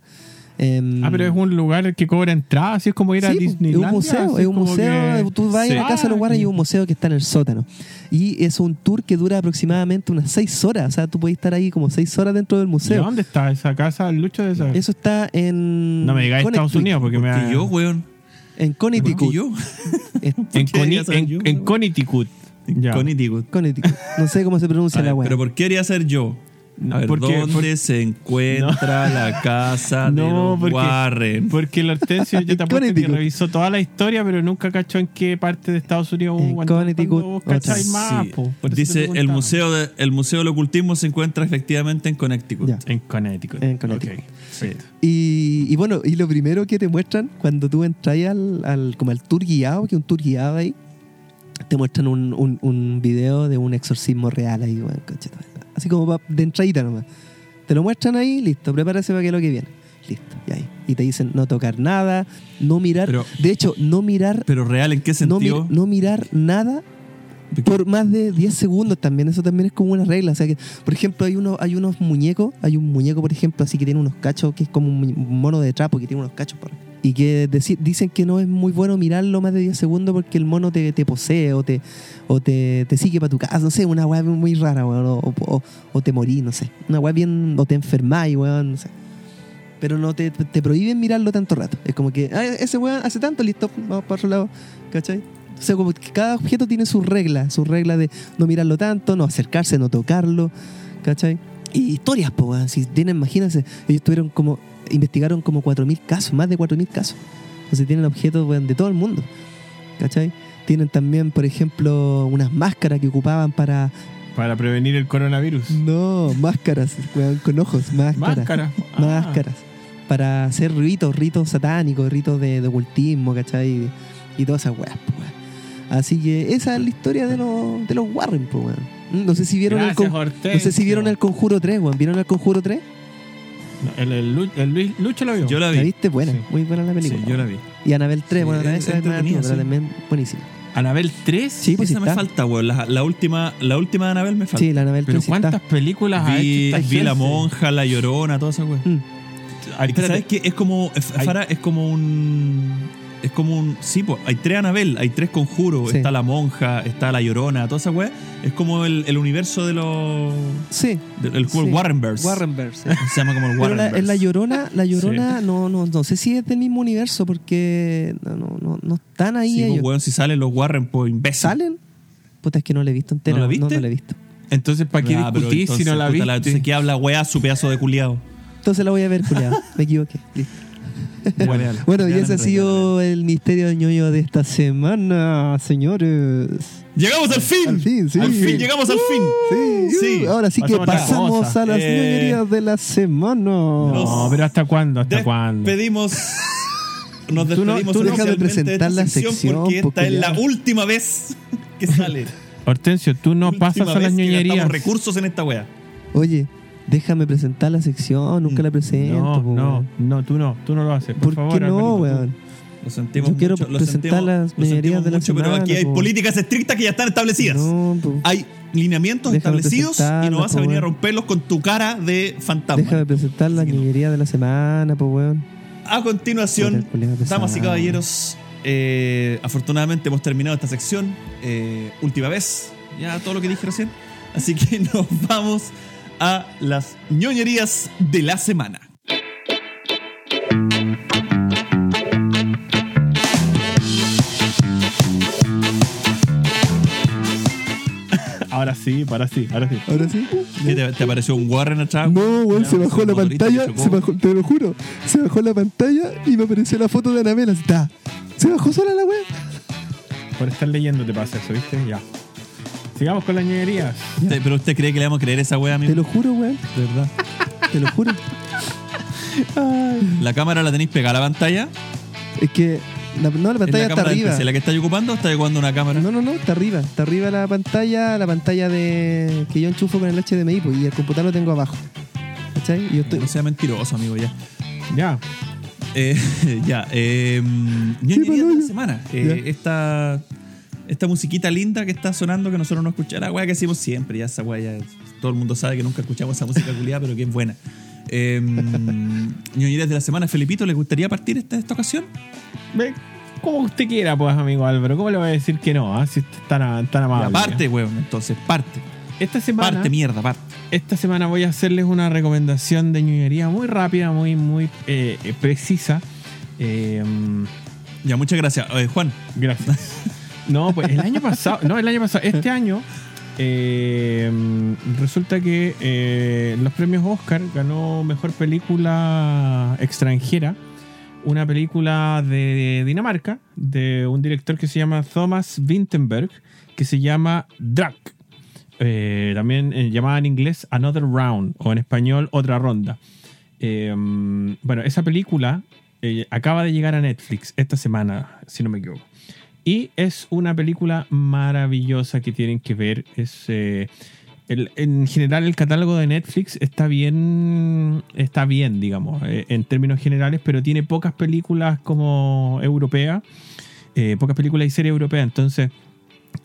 Em, Ah, pero es un lugar que cobra entrada, así es como ir a Sí, po, Disneylandia. Es un museo, es un museo. que- Tú vas a la Sí. casa de los guardas y hay un museo que está en el sótano. Y es un tour que dura aproximadamente unas seis horas. O sea, tú puedes estar ahí como seis horas dentro del ¿Y museo. dónde está esa casa, el lucho de esa? Eso está en. no me digáis Estados. Unidos porque me Que da- yo, weón. En ¿Por qué Connecticut. yo? Es- En, Coni- en, yo, en weón? Connecticut. Ya. Connecticut. Connecticut. No sé cómo se pronuncia ver, la weá. pero ¿por qué haría ser yo? A ver, Porque- ¿dónde porque- se encuentra la casa de No, los porque, Warren? porque el Hortensio yo te apuesto que revisó toda la historia, pero nunca cachó en qué parte de Estados Unidos En cuando, Connecticut, más. Po. Dice, el museo, de- el museo del Ocultismo se encuentra efectivamente en Connecticut. En Connecticut. En Connecticut. Ok, perfecto. Y, y bueno, y lo primero que te muestran cuando tú entras al, al- como al tour guiado, que un tour guiado ahí, te muestran un, un, un video de un exorcismo real ahí, weón. Así como pa- de entradita nomás. Te lo muestran ahí, listo, prepárese para que lo que viene. Listo, y ahí. Y te dicen no tocar nada, no mirar. Pero- de hecho, no mirar, Pero real, ¿en qué sentido? no mirar nada por más de 10 segundos también. Eso también es como una regla. O sea que, por ejemplo, hay unos, hay unos muñecos, hay un muñeco, por ejemplo, así que tiene unos cachos, que es como un mono de trapo que tiene unos cachos por y que dicen que no es muy bueno mirarlo más de 10 segundos porque el mono te, posee o te o te, te sigue para tu casa, no sé, una weá muy rara, weón, o, te morís, no sé. Una weá bien, o te enfermáis, weón, no sé. Pero no te, te prohíben mirarlo tanto rato. Es como que, ah, ese weón hace tanto, listo, vamos para otro lado, ¿cachai? O sea, como que cada objeto tiene sus reglas, sus reglas de no mirarlo tanto, no acercarse, no tocarlo, ¿cachai? Y historias, weón. Si tienen, imagínense, ellos tuvieron como, investigaron como 4.000 casos, más de 4.000 casos. Entonces tienen objetos, de todo el mundo, ¿cachai? Tienen también, por ejemplo, unas máscaras que ocupaban para... Para prevenir el coronavirus. No, máscaras, con ojos, máscaras. Máscara. Ah. Máscaras. Para hacer ritos, ritos satánicos, ritos de, de ocultismo, ¿cachai? Y todas esas weas, weón. Así que esa es la historia de los, de los Warren, pues, weón. No sé si vieron el Gracias, con- Hortensio. No sé si vieron el Conjuro 3, weón. ¿Vieron el Conjuro 3? El, el, el Luis- Lucho lo vio. Yo la ¿La vi. viste? Buena, Sí. muy buena la Sí, película. yo la vi. Y Anabel 3, Sí, bueno, es- esa es entretenida, antigua, pero sí. también buenísima. Anabel 3. Sí, pues sí Esa me está. falta, weón. La, la última, la última de Anabel me falta. Sí, la Anabel Pero 3 sí ¿cuántas está. películas ha vi, hecho esta vi La? Monja, La Llorona, toda esa weón. Mm. ¿Sabes qué? Es como. es- Hay- Fara, es como un. Es como un. Sí, po, hay tres Anabel, hay tres conjuros. Sí. Está la monja, está la llorona, toda esa weá. Es como el, el universo de los. Sí. el, sí. Warrenverse. Warrenverse. Se llama como el Pero la, Warrenverse. en la llorona, la llorona no, no, no sé si es del mismo universo porque no, no, no, no están ahí Sí, pues, ellos. weón, si salen los Warren, pues imbécil. ¿Salen? Puta, es que no la he visto entera. ¿No la viste? No, la he visto. Entonces, ¿para qué Ah, pero discutís si entonces, no la viste? Entonces, ¿qué habla weá su pedazo de culiado? Entonces la voy a ver, culiado. Me equivoqué. Listo. Bueno, y ese ha sido el misterio del ñoño de esta semana, señores. ¡Llegamos al fin! Al fin, sí. Al fin, llegamos al fin. Sí, Sí. uh, ahora sí que Pasamos otra pasamos a las Eh, ñoñerías de la semana. No, pero ¿hasta cuándo? ¿Hasta cuándo? Despedimos. Nos Tú no- despedimos tú deja de presentar esta la sección sección, porque esta porque es la ya- última vez que sale. Hortensio, tú no pasas a las que ñoñerías. recursos en esta wea. Oye, déjame presentar la sección, nunca la presento. No, po, no, weón. no, tú no, tú no lo haces. Por, ¿Por favor, qué no, weón? Lo sentimos Yo quiero mucho, lo presentar sentimos, las lo sentimos ñoñerías de la mucho, pero semana, aquí hay po. políticas estrictas que ya están establecidas. No, po. Hay lineamientos Déjame establecidos y no vas a venir a romperlos con tu cara de fantasma. Déjame presentar la que no. de la semana, pues, weón. A continuación, damas y caballeros, eh, afortunadamente hemos terminado esta sección. eh, última vez, ya todo lo que dije recién. Así que nos vamos a las ñoñerías de la semana. Ahora sí, para sí, ahora sí. Ahora sí. ¿Qué te, te apareció un Warren atrás? No, weón, se bajó la pantalla, se bajó, te lo juro, se bajó la pantalla y me apareció la foto de Anabel, así está. Se bajó sola la weón. Por estar leyendo te pasa eso, ¿viste? Ya. Sigamos con las ñoñerías. Usted- ¿Pero usted cree que le vamos a creer esa wea, amigo? Te lo juro, weón, De verdad. te lo juro. ¿La cámara la tenéis pegada a la pantalla? Es que, la, no, la ¿Es pantalla la está cámara del arriba. PC la que estáis ocupando o estáis ocupando una cámara? No, no, no, está arriba. Está arriba la pantalla, la pantalla de que yo enchufo con el HDMI pues, y el computador lo tengo abajo. ¿Cachai? Y yo estoy. No sea mentiroso, amigo, ya. Ya. Eh, ya, eh, ñoñerías de la semana. Eh, Ya. esta, esta musiquita linda que está sonando que nosotros no escuchamos, la weá que hacemos siempre, ya esa weá, ya todo el mundo sabe que nunca escuchamos esa música culiada, pero que es buena. Eh, de la semana, Felipito, ¿le gustaría partir esta, esta ocasión? Ve, Como usted quiera, pues, amigo Álvaro. ¿Cómo le voy a decir que no? ah? Si tan, tan amable. Parte, weón, entonces, parte. Esta semana, Parte, mierda, parte. esta semana voy a hacerles una recomendación de ñoñería muy rápida, muy, muy eh, precisa. Eh, mm, Ya, muchas gracias. Eh, Juan, Gracias. No, pues el año pasado, no, el año pasado, este año, eh, resulta que eh, los premios Oscar ganó mejor película extranjera, una película de Dinamarca, de un director que se llama Thomas Vinterberg, que se llama Drac. Eh, también eh, llamada en inglés Another Round, o en español Otra Ronda. Bueno, esa película acaba de llegar a Netflix esta semana, si no me equivoco. Y es una película maravillosa que tienen que ver. Es, eh, el- en general el catálogo de Netflix está bien, está bien, digamos, eh, en términos generales, pero tiene pocas películas como europeas, eh, pocas películas y series europeas. Entonces,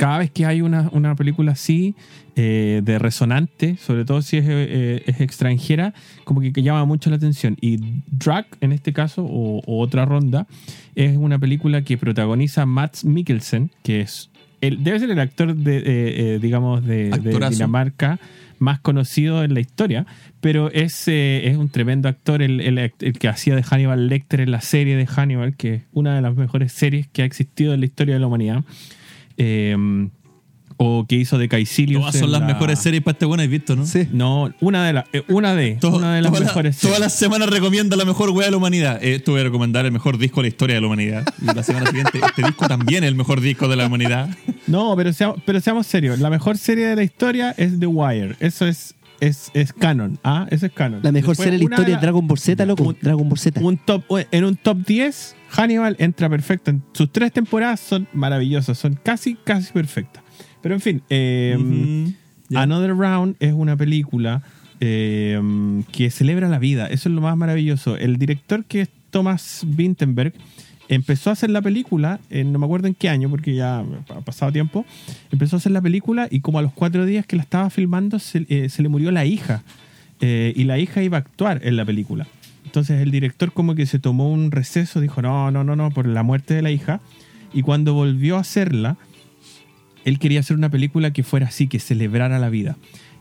cada vez que hay una, una película así, eh, de resonante, sobre todo si es, eh, es extranjera, como que, que llama mucho la atención. Y Drag, en este caso, o, o otra ronda, es una película que protagoniza Matt Mikkelsen, que es el, debe ser el actor de, eh, eh, digamos, de, de. Dinamarca más conocido en la historia, pero es, eh, es un tremendo actor, el, el el que hacía de Hannibal Lecter en la serie de Hannibal, que es una de las mejores series que ha existido en la historia de la humanidad. Eh, o que hizo de Caecilius. Todas son las la- mejores series para este bueno, ¿has visto, no? Sí. No, una de las, eh, una de, To- una de las todas mejores Todas series. las semanas recomienda la mejor wea de la humanidad. Eh, Esto voy a recomendar el mejor disco de la historia de la humanidad. Y la semana siguiente, este disco también es el mejor disco de la humanidad. No, pero seamos, pero seamos serios. La mejor serie de la historia es The Wire. Eso es, es, es canon. ¿ah? Eso es canon. La mejor Después, serie de la historia la- es Dragon Ball Z, loco. Un- Dragon Ball Z. un top, en un top 10, Hannibal entra perfecto. Sus tres temporadas son maravillosas, son casi, casi perfectas. Pero en fin, eh. Ya. Another Round es una película eh, que celebra la vida. Eso es lo más maravilloso. El director que es Thomas Vinterberg empezó a hacer la película, en- no me acuerdo en qué año, porque ya ha pasado tiempo. Empezó a hacer la película y como a los cuatro días que la estaba filmando se, eh, le murió la hija. Eh, y la hija iba a actuar en la película. Entonces el director como que se tomó un receso, dijo, no, no, no, no, por la muerte de la hija. Y cuando volvió a hacerla, él quería hacer una película que fuera así, que celebrara la vida.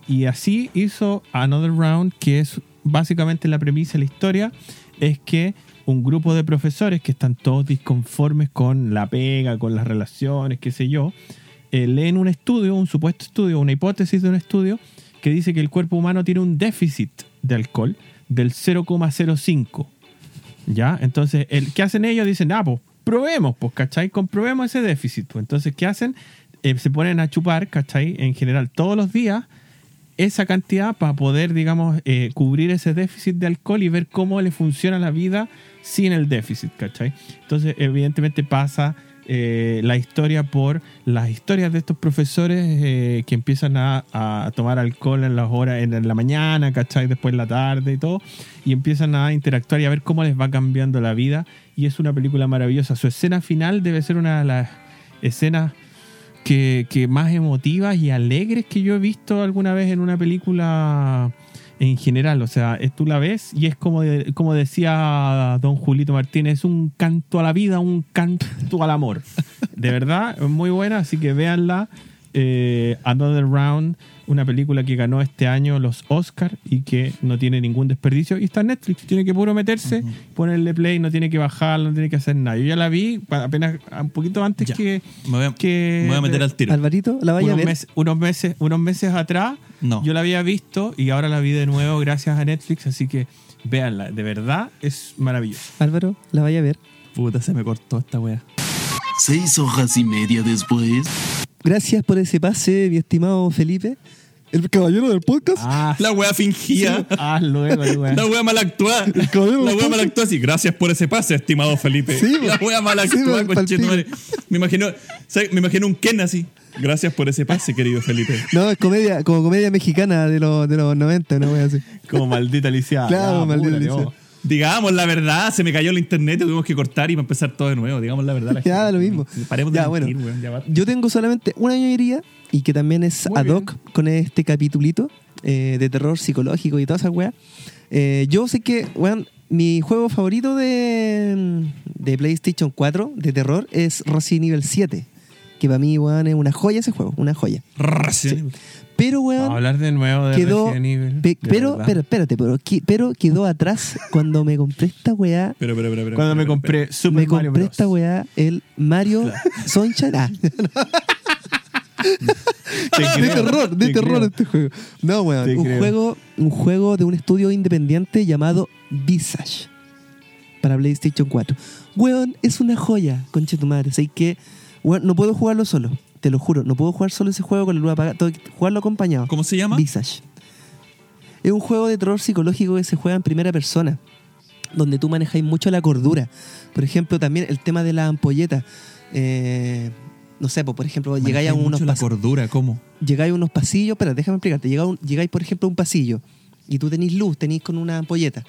Y así hizo Another Round, que es básicamente la premisa de la historia, es que un grupo de profesores que están todos disconformes con la pega, con las relaciones, qué sé yo, eh, leen un estudio, un supuesto estudio, una hipótesis de un estudio, que dice que el cuerpo humano tiene un déficit de alcohol del 0,05. ¿Ya? Entonces, el, ¿qué hacen ellos? Dicen, ah, pues probemos, pues, ¿cachai? Comprobemos ese déficit. Pues entonces, ¿qué hacen? Eh, se ponen a chupar, ¿cachai? En general, todos los días, esa cantidad para poder, digamos, eh, cubrir ese déficit de alcohol y ver cómo le funciona la vida sin el déficit, ¿cachai? Entonces, evidentemente pasa eh, la historia por las historias de estos profesores eh, que empiezan a, tomar alcohol en las horas, en la mañana, ¿cachai? Después en la tarde y todo, y empiezan a interactuar y a ver cómo les va cambiando la vida. Y es una película maravillosa. Su escena final debe ser una de las escenas que, más emotivas y alegres que yo he visto alguna vez en una película en general. O sea, tú la ves y es como, como decía don Julito Martínez, es un canto a la vida, un canto al amor. De verdad, muy buena, así que véanla. Eh, Another Round, una película que ganó este año los Oscars y que no tiene ningún desperdicio. Y está en Netflix, tiene que puro meterse, ponerle play, no tiene que bajar, no tiene que hacer nada. Yo ya la vi apenas un poquito antes Ya. que, Me voy a, que me voy a meter al tiro. Alvarito, ¿la vaya a unos, ver? meses, unos, meses, unos meses atrás No. yo la había visto y ahora la vi de nuevo gracias a Netflix, así que véanla, de verdad es maravilloso. Álvaro, ¿la vaya a ver? Puta, se me cortó esta wea. Seis hojas y media después. Gracias por ese pase, mi estimado Felipe. El caballero del podcast. Ah, La wea fingía. ah, luego, luego. La wea mal actuada. La wea mal actuada. Sí, gracias por ese pase, estimado Felipe. Sí, la wea mal Sí, actuada, conchetumare. Me imagino, ¿sabes? me imagino un Ken así. Gracias por ese pase, querido Felipe. No, es comedia, como comedia mexicana de los, de los 90, una wea así. Como maldita lisiada. Claro, maldita apúrate, lisiada. vos. Digamos la verdad, se me cayó el internet tuvimos que cortar y va a empezar todo de nuevo. Digamos la verdad. la Ya, gente. lo mismo. Paremos de Ya, mentir, bueno. weón, ya. Yo tengo solamente una ñoñería y que también es Muy ad hoc con este capitulito eh, de terror psicológico y todas esas weas. Eh, yo sé que, weón, mi juego favorito de, de PlayStation 4 de terror es Resident Evil 7. Que para mí, weón, es una joya ese juego, una joya. Resident. Pero, Vamos a weón, hablar de nuevo de quedó. Resident Evil. pe- de pero, espérate, pero, quedó atrás cuando me compré esta weá. Pero, pero, pero, pero. Cuando me pero, compré Super me Mario compré Bros. esta weá, el Mario Sunshine. Ah, Te de terror, de te terror creo. este juego. No, weón. Te Un creo. juego, un juego de un estudio independiente llamado Visage. Para PlayStation 4. Weón, es una joya, conche tu madre. Así que, weón, no puedo jugarlo solo. Te lo juro. No puedo jugar solo ese juego con la luz apagada. Tengo que jugarlo acompañado. ¿Cómo se llama? Visage. Es un juego de terror psicológico que se juega en primera persona, donde tú manejáis mucho la cordura. Por ejemplo, también el tema de la ampolleta. Eh, no sé, por ejemplo, llegáis a unos mucho la pas- cordura, ¿cómo? llegáis a unos pasillos, pero déjame explicarte, llegáis, llegáis, por ejemplo, a un pasillo y tú tenés luz, tenés con una ampolleta.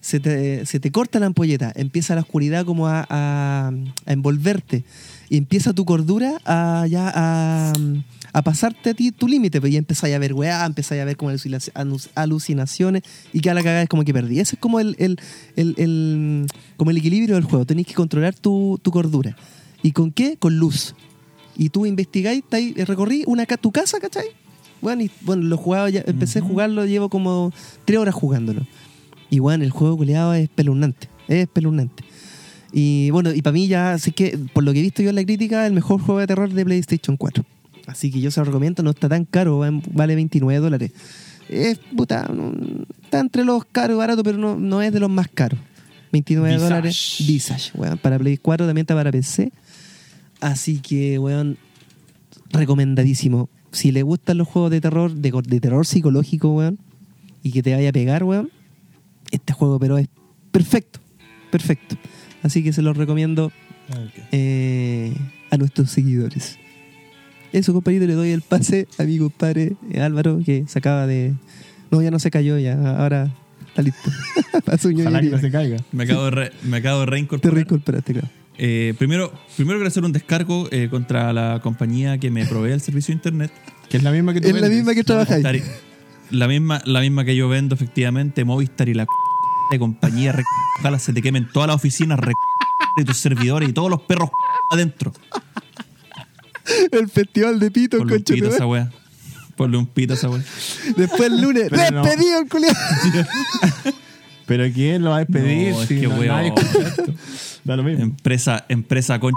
Se te, se te corta la ampolleta, empieza la oscuridad como a, a- a envolverte y empieza tu cordura a, ya a, a pasarte a ti tu límite, pues ya empezáis a ver weá, empezáis a ver como alucinaciones y que a la cagada es como que perdí. Ese es como el, el- el- el- como el equilibrio del juego, tenéis que controlar tu, tu cordura. ¿Y con qué? Con luz y tú investigáis, eh, recorrí una, tu casa, ¿cachai? Bueno, y, bueno, lo jugaba ya, empecé a jugarlo, llevo como tres horas jugándolo. Y bueno, el juego culiado es espeluznante, es espeluznante. Y bueno, y para mí ya, sé que por lo que he visto yo en la crítica, el mejor juego de terror de PlayStation 4. Así que yo se lo recomiendo, no está tan caro, va- vale 29 dólares. Es, puta, no- está entre los caros y baratos, pero no, no es de los más caros. 29 Visage. dólares. Visage, weón. Para Play 4 también está para PC. Así que, weón, recomendadísimo. Si le gustan los juegos de terror, de, de terror psicológico, weón, y que te vaya a pegar, weón, este juego, pero es perfecto, perfecto. Así que se los recomiendo eh, a nuestros seguidores. Eso, compadrito, le doy el pase a mi compadre eh, Álvaro, que se acaba de... No, ya no se cayó, ya, ahora está listo. Ojalá que no se caiga. Me acabo de, re- me acabo de Te reincorporar. reincorporaste, claro. Eh, primero, primero quiero hacer un descargo eh, contra la compañía que me provee el servicio de internet. Que es la misma que tú Es la misma que trabajáis. La misma, la misma que yo vendo, efectivamente, Movistar y la de compañía. re- Ojalá se te quemen todas las oficinas re- de tus servidores y todos los perros adentro. El festival de pito, Ponle un pito esa wea. Ponle un pito a esa wea. Después el lunes, Pero no. despedido el culiao. Pero ¿quién lo va a despedir? No, es si que no- weón. nadie escucha esto? Da lo mismo. Empresa, empresa con.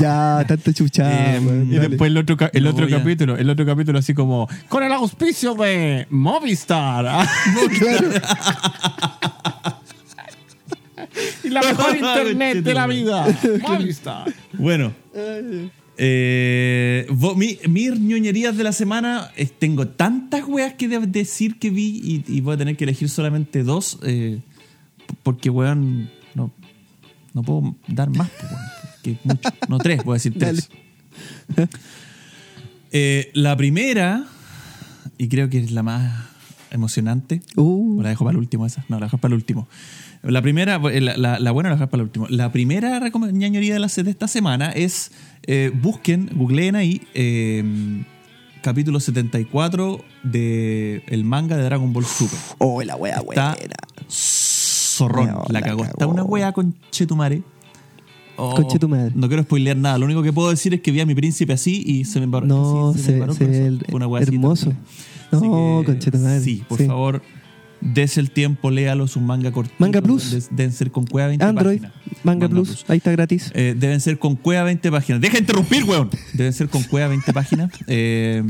Ya, tanto chuchada, Eh, weón. Y Dale. después el otro, el No, otro capítulo, el otro capítulo así como con el auspicio de Movistar. Y la mejor internet de la vida. Movistar. Bueno. Eh, mi- mis ñoñerías de la semana, eh, tengo tantas weas que de- decir que vi y, y voy a tener que elegir solamente dos. eh, porque, weón, no, no puedo dar más. po, weón, mucho. No, tres, voy a decir tres. Eh, la primera, y creo que es la más emocionante. Uh, ¿O la dejo para el último esa? No, la dejo para el último. La primera, eh, la, la- la buena la dejo para el último. La primera ñañoría de, la, de esta semana es, eh, busquen, googleen ahí, eh, capítulo 74 del el manga de Dragon Ball Super. oh, la wea Está buena. zorrón, la cagó. Está una wea con Chetumare. Oh, Conchetumare. No quiero spoilear nada. Lo único que puedo decir es que vi a mi príncipe así y se me embarró. No, sí, me se, embarró el se ve el- una hermoso. No, Así que, concheta madre. Sí, por favor, des el tiempo, léalo, es un manga cortito. Manga Plus. des- Deben ser con cueva 20 Android, páginas. Manga, Plus, ahí está gratis. Eh, deben ser con cueva 20 páginas. Deja de interrumpir, weón. Deben ser con cueva 20 páginas. Eh,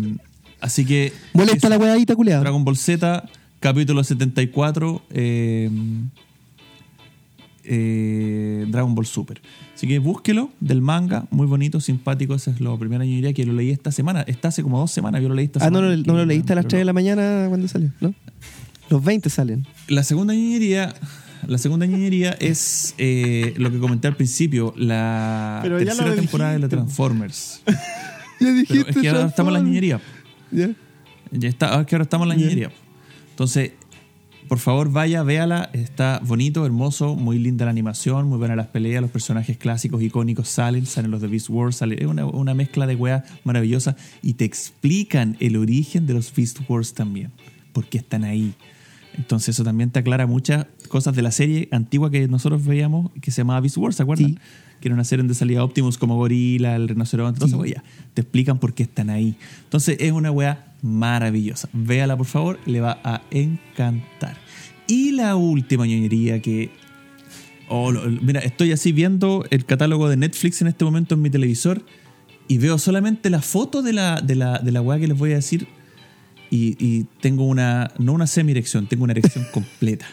así que. Molesta la weadita, culiado. Dragon Ball Z, capítulo 74. eh, eh, Dragon Ball Super. Así que búsquelo del manga, muy bonito, simpático. Esa es la primera ñoñería que lo leí esta semana. Está hace como dos semanas, yo lo leí esta Ah, no, semana. lo- no lo Que- leíste a las pero 3 de no. la mañana cuando salió, ¿no? Los 20 salen. La segunda ñoñería, la segunda ñoñería es eh, lo que comenté al principio, la Pero tercera lo temporada de la dijiste. Transformers. Ya Pero es que ahora estamos en la ñoñería. Ya. Ya está, es que ahora estamos en la ñoñería. Entonces, por favor, vaya, véala. Está bonito, hermoso, muy linda la animación, muy buena las peleas, los personajes clásicos, icónicos salen, salen los de Beast Wars, sale, es una, una mezcla de weas maravillosa y te explican el origen de los Beast Wars también, por qué están ahí. Entonces eso también te aclara muchas cosas de la serie antigua que nosotros veíamos, que se llamaba Beast Wars, ¿se acuerdan? Sí. Que era una serie donde salía Optimus como gorila, el rinoceronte, toda esa wea. Te explican por qué están ahí. Entonces es una wea maravillosa. Véala por favor, le va a encantar. Y la última ñoñería que... oh, lo- mira, estoy así viendo el catálogo de Netflix en este momento en mi televisor y veo solamente la foto de la, de la, de la wea que les voy a decir y, y tengo una, no una semi-erección, tengo una erección completa.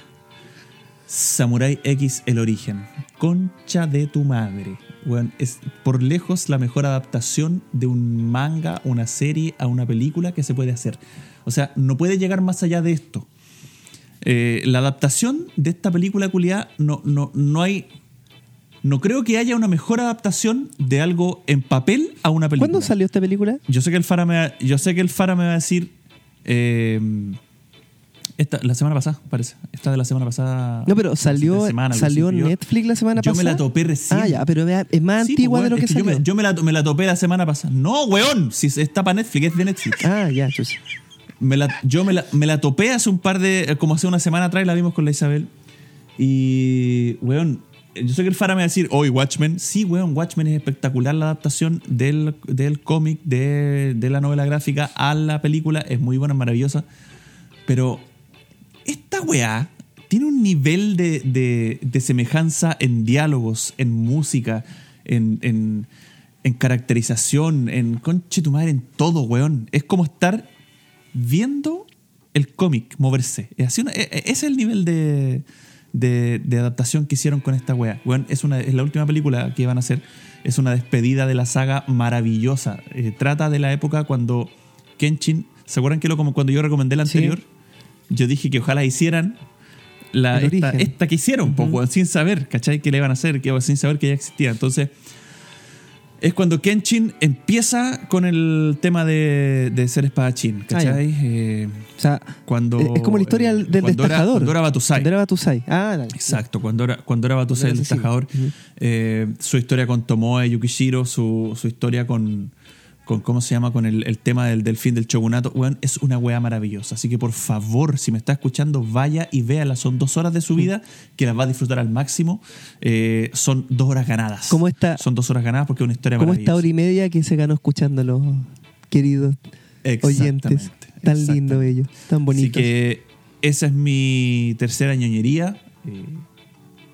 Samurai X El Origen. Concha de tu madre. Weón, es por lejos la mejor adaptación de un manga, una serie, a una película que se puede hacer. O sea, no puede llegar más allá de esto. Eh, la adaptación de esta película culiada no, no, no hay. No creo que haya una mejor adaptación de algo en papel a una película. ¿Cuándo salió esta película? Yo sé que el Fara me va, yo sé que el Fara me va a decir eh, esta, la semana pasada, parece. Esta de la semana pasada. No, pero salió, semana, salió en yo- Netflix la semana yo pasada. me la topé recién. Ah, ya, pero es más Sí, antigua pues, de lo que, que yo, salió. me, yo me la, me la topé la semana pasada. No, weón, si está para Netflix, es de Netflix. Ah, ya, chucha. Me la- yo me la, me la topé hace un par de. eh, como hace una semana atrás, la vimos con la Isabel. Y, weón, yo sé que el Fara me va a decir, hoy Watchmen. Sí, weón, Watchmen es espectacular la adaptación del, del cómic, de, de la novela gráfica a la película. Es muy buena, es maravillosa. Pero esta weá tiene un nivel de, de- de semejanza en diálogos, en música, en, en, en caracterización, en conche tu madre, en todo, weón. Es como estar viendo el cómic moverse. Es así una- e- e- ese es el nivel de, de- de adaptación que hicieron con esta wea. Weón, es, una, es la última película que van a hacer. Es una despedida de la saga maravillosa. Eh, trata de la época cuando Kenshin. ¿Se acuerdan que lo, como cuando yo recomendé la Sí. Yo dije que ojalá hicieran la, esta, que hicieron, weón, sin saber, ¿cachai? Que le iban a hacer, que, sin saber que ya existía. Entonces, es cuando Kenshin empieza con el tema de, de ser espadachín, ¿cachai? Eh, O sea, cuando, es como la historia del, del cuando era- destajador. cuando era Batusai. Cuando era Batusai. Ah, dale. Exacto, cuando era, cuando era Batusai el destajador, eh, su historia con Tomoe Yukishiro, su, su historia con, con, ¿cómo se llama? Con el, el tema del, del fin del shogunato, weón, es una wea maravillosa. Así que por favor, si me está escuchando, vaya y véala. Son dos horas de su vida que las va a disfrutar al máximo. Eh, son dos horas ganadas. ¿Cómo está- Son dos horas ganadas porque es una historia esta maravillosa. hora y media que se ganó escuchándolo, queridos oyentes. Tan lindo ellos, tan Así bonitos. que esa es mi tercera ñoñería. Eh,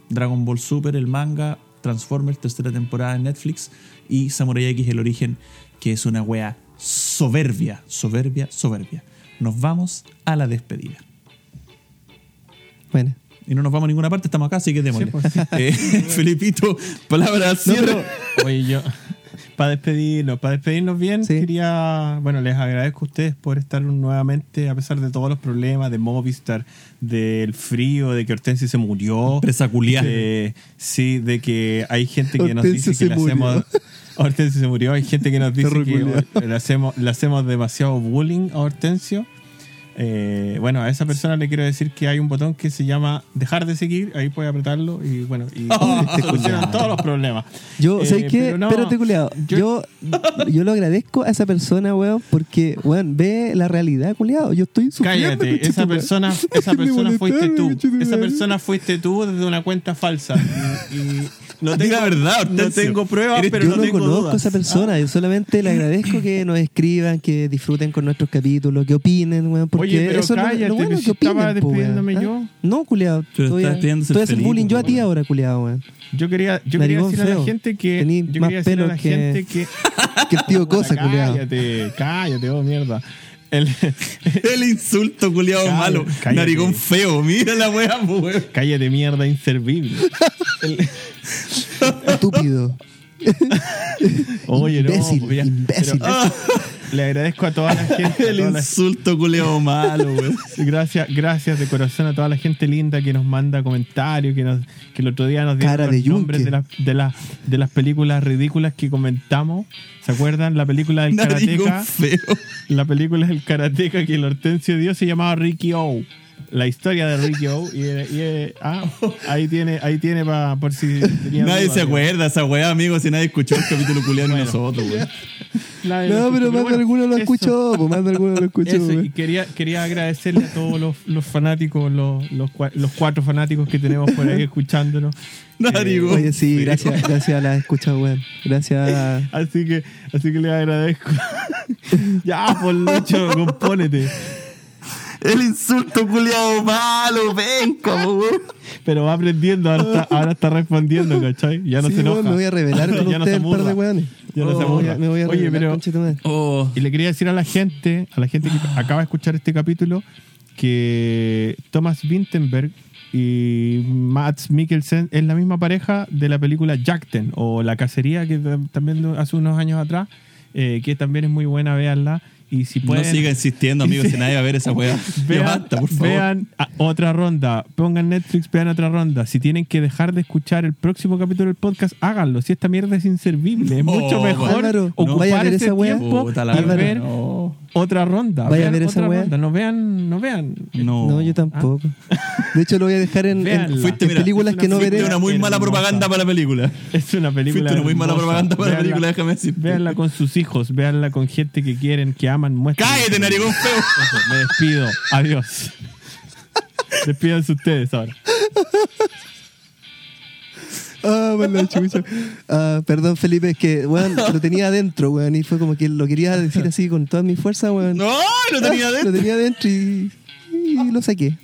Dragon Ball Super, el manga, Transformers, tercera temporada en Netflix y Samurai X, el origen, que es una wea soberbia, soberbia, soberbia. Nos vamos a la despedida. Bueno. Y no nos vamos a ninguna parte, estamos acá, así que démosle. Sí, pues. Eh, Felipito, palabra al cierre. Oye, yo, para despedirnos, para despedirnos bien, Sí. quería, bueno, les agradezco a ustedes por estar nuevamente, a pesar de todos los problemas de Movistar, del frío, de que Hortensia se murió. De- sí, de que hay gente que nos dice que le hacemos... Hortensio se murió, hay gente que nos dice que le hacemos, le hacemos demasiado bullying a Hortensio. Eh, bueno, a esa persona le quiero decir que hay un botón que se llama dejar de seguir, ahí puede apretarlo y bueno, y se solucionan todos los problemas. Yo, Eh, ¿sabes qué? pero no, Espérate, culiado. yo- Yo, yo lo agradezco a esa persona, weón, porque, weón, ve la realidad, culiado. Yo estoy sufriendo. Cállate, esa persona, esa persona fuiste tú. Esa persona fuiste tú desde una cuenta falsa. Y, y no Di la verdad, no tengo pruebas, Eres- pero yo no no, tengo conozco dudas. a esa persona, yo solamente le agradezco que nos escriban, que disfruten con nuestros capítulos, que opinen, weón, porque Oye, pero eso es lo- cállate, lo, bueno que que si estaba weón, despidiéndome ¿ah? yo. No, culiado. Estoy haciendo bullying yo a ti ahora, culiado, weón. Yo quería, yo quería decirle a la gente que. Tení Yo más quería decirle a la que- gente que. Que el tío cosa, culiado. cállate, cállate, oh mierda. El, El insulto culiado Cállate, malo. cállate. Narigón feo, mira la wea, po, weón. cállate, mierda, inservible. El- Estúpido. oye, no, Imbécil, pues ya, imbécil. pero, le agradezco a toda la gente. El la- insulto culiado malo, weón. Gracias, gracias de corazón a toda la gente linda que nos manda comentarios, que, nos, que el otro día nos dieron los nombres de, las de, las de las películas ridículas que comentamos. ¿Se acuerdan? La película del Narigón karateca. feo. La película del karateca que el Hortensio dio se llamaba Ricky O. La historia de Ricky O. Y, y- ah, ahí tiene, ahí tiene pa- por si tenía Nadie se ¿no? acuerda esa weá, amigo, si nadie escuchó el capítulo culiado Bueno. nosotros, weón. No, pero más de alguno lo escuchó, pues más de alguno lo escuchó. Eso, y quería, quería agradecerle a todos los, los fanáticos, los, los, cua- los cuatro fanáticos que tenemos por ahí escuchándonos. Narigón. Oye, sí, gracias, gracias a la escucha, weón. Gracias a... Así que, así que les agradezco. ya, por Lucho, compónete. El insulto culiado malo, venga, weón. Pero va aprendiendo, ahora está, ahora está respondiendo, ¿cachai? Ya no Sí, se enoja. me voy a revelar con Ya no un par de weones. Ya no se me voy a, amurra. me voy a Oye, revelar, pero-. Oh. Y le quería decir a la gente, a la gente que acaba de escuchar este capítulo, que Thomas Vinterberg y Mads Mikkelsen es la misma pareja de la película Jackten o La Cacería, que tam- también hace unos años atrás, eh, que también es muy buena, véanla. Y si No pueden... siga insistiendo, amigos, si nadie va a ver esa weá. Vean, basta, por favor. vean a- otra ronda, pongan Netflix, vean otra ronda. Si tienen que dejar de escuchar el próximo capítulo del podcast, háganlo. Si esta mierda es inservible, es No, mucho mejor Álvaro, ocupar vaya a ver ese esa wea. tiempo Puta la y Álvaro. ver No. otra ronda. Vaya a Vean ver esa otra wea. ronda. No vean, no vean. No. No, yo tampoco. De hecho, lo voy a dejar en, en- Véanla. en Fuiste, mira, películas que no fuiste veré. una muy mala Hermosa. propaganda para la película. Es una película. Fuiste una muy mala propaganda para la película, déjame decirte. Véanla con sus hijos, véanla con gente que quieren, que aman. ¡Cállate, narigón feo! Eso, me despido. Adiós. Despídanse ustedes ahora. Ah, por la chucha. Ah, perdón, Felipe, es que, weón, lo tenía adentro, weón, y fue como que lo quería decir así con toda mi fuerza, weón. ¡No! Lo tenía Ah, dentro. Lo tenía adentro y, y lo saqué.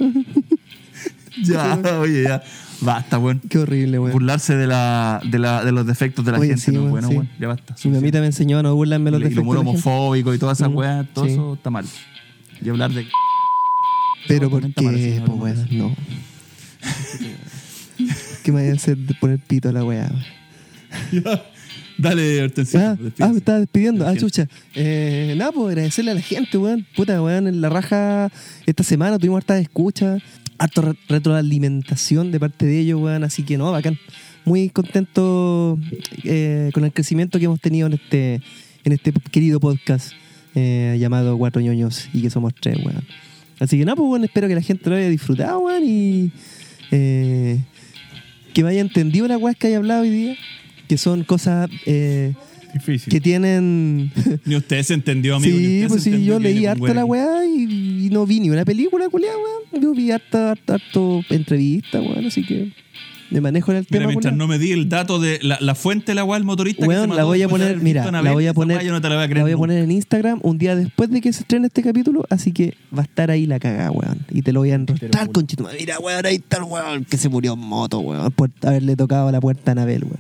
Ya, oye, ya. Basta, weón. Qué horrible, weón. Burlarse de, la, de, la, de los defectos de la Oye, gente sí, no bueno, sí. weón. Ya basta. Mi mamita me enseñó a no burlarme de los Y el defectos humor de la gente. homofóbico y todas esas Mm, weas, todo sí. eso está mal. Y hablar de. Pero ¿por qué? Pues, weón, no. ¿Qué me vaya a hacer de poner pito a la weá? weón? Dale, Hortensio. Ah, ah, me estaba despidiendo. Ah, chucha. Eh, nada, pues agradecerle a la gente, weón. Puta, weón, en la raja esta semana tuvimos harta escucha, harta re- retroalimentación de parte de ellos, weón. Así que no, bacán. Muy contento eh, con el crecimiento que hemos tenido en este, en este querido podcast eh, llamado Cuatro ñoños y que somos tres, weón. Así que nada, pues, weón, espero que la gente lo haya disfrutado, weón, y eh, que me haya entendido las weas que haya hablado hoy día, que son cosas eh, Difícil. que tienen. Ni usted se entendió, amigo. sí, pues sí, yo leí con la weá y, no vi ni una película, culiada, weón. Yo vi harta, harta, harto entrevista, weón, así que me manejo en el Mira, tema. mientras culiao. no me di el dato de la, la fuente de la weá del motorista que se Weón, la voy a poner, mira, la voy a poner, yo no te la voy a la creer voy a poner en Instagram un día después de que se estrene este capítulo, así que va a estar ahí la cagada, weón. Y te lo voy a enrostrar, conchito. Mira, weón, ahí está el weón que se murió en moto, weón, por haberle tocado la puerta a Anabel, weón.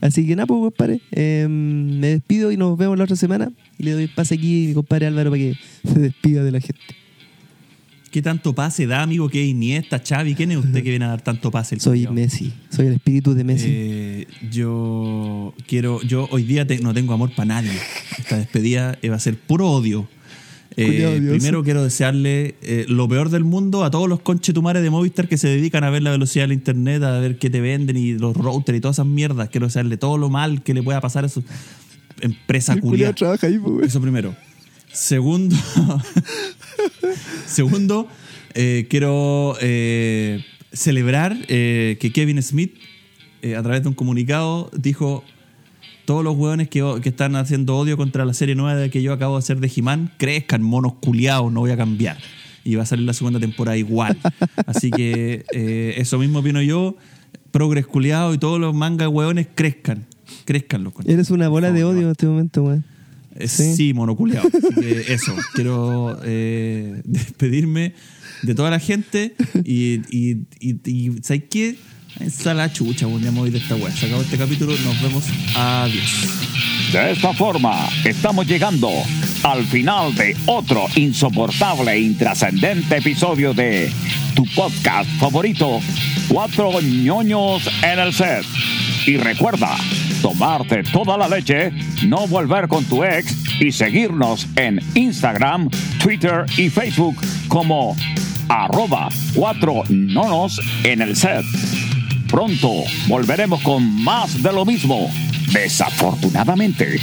Así que nada, pues, compadre. eh, me despido y nos vemos la otra semana. Y le doy pase aquí a mi compadre Álvaro para que se despida de la gente. ¿Qué tanto pase da, amigo? ¿Qué es Iniesta, Xavi? ¿Quién es usted que viene a dar tanto pase? el Soy? Messi, soy el espíritu de Messi. Eh, yo quiero, yo hoy día te- no tengo amor para nadie. Esta despedida eh, va a ser puro odio. Eh, primero quiero desearle eh, lo peor del mundo a todos los conchetumares de Movistar que se dedican a ver la velocidad del internet, a ver qué te venden y los routers y todas esas mierdas. Quiero desearle todo lo mal que le pueda pasar a su empresa ahí, pues. Eso primero. Segundo, segundo, eh, quiero eh, celebrar eh, que Kevin Smith, a través de un comunicado, dijo: Todos los hueones que, que están haciendo odio contra la serie nueva que yo acabo de hacer de He-Man, crezcan, monos culiados, no voy a cambiar. Y va a salir la segunda temporada igual. Así que eso mismo opino yo. Progres culiados y todos los mangas hueones crezcan. Crezcan los. Eres una bola de odio en este momento, weón. Sí. Sí, monoculeado. Así que eso, quiero eh, despedirme de toda la gente y, y, y, y ¿sabes qué? Esa la chucha, un día me voy de esta weá. Se acabó este capítulo, nos vemos. Adiós. De esta forma, estamos llegando al final de otro insoportable e intrascendente episodio de tu podcast favorito, Cuatro ñoños en el set. Y recuerda, tomarte toda la leche, no volver con tu ex y seguirnos en Instagram, Twitter y Facebook como arroba cuatro nonos en el set. Pronto volveremos con más de lo mismo, desafortunadamente.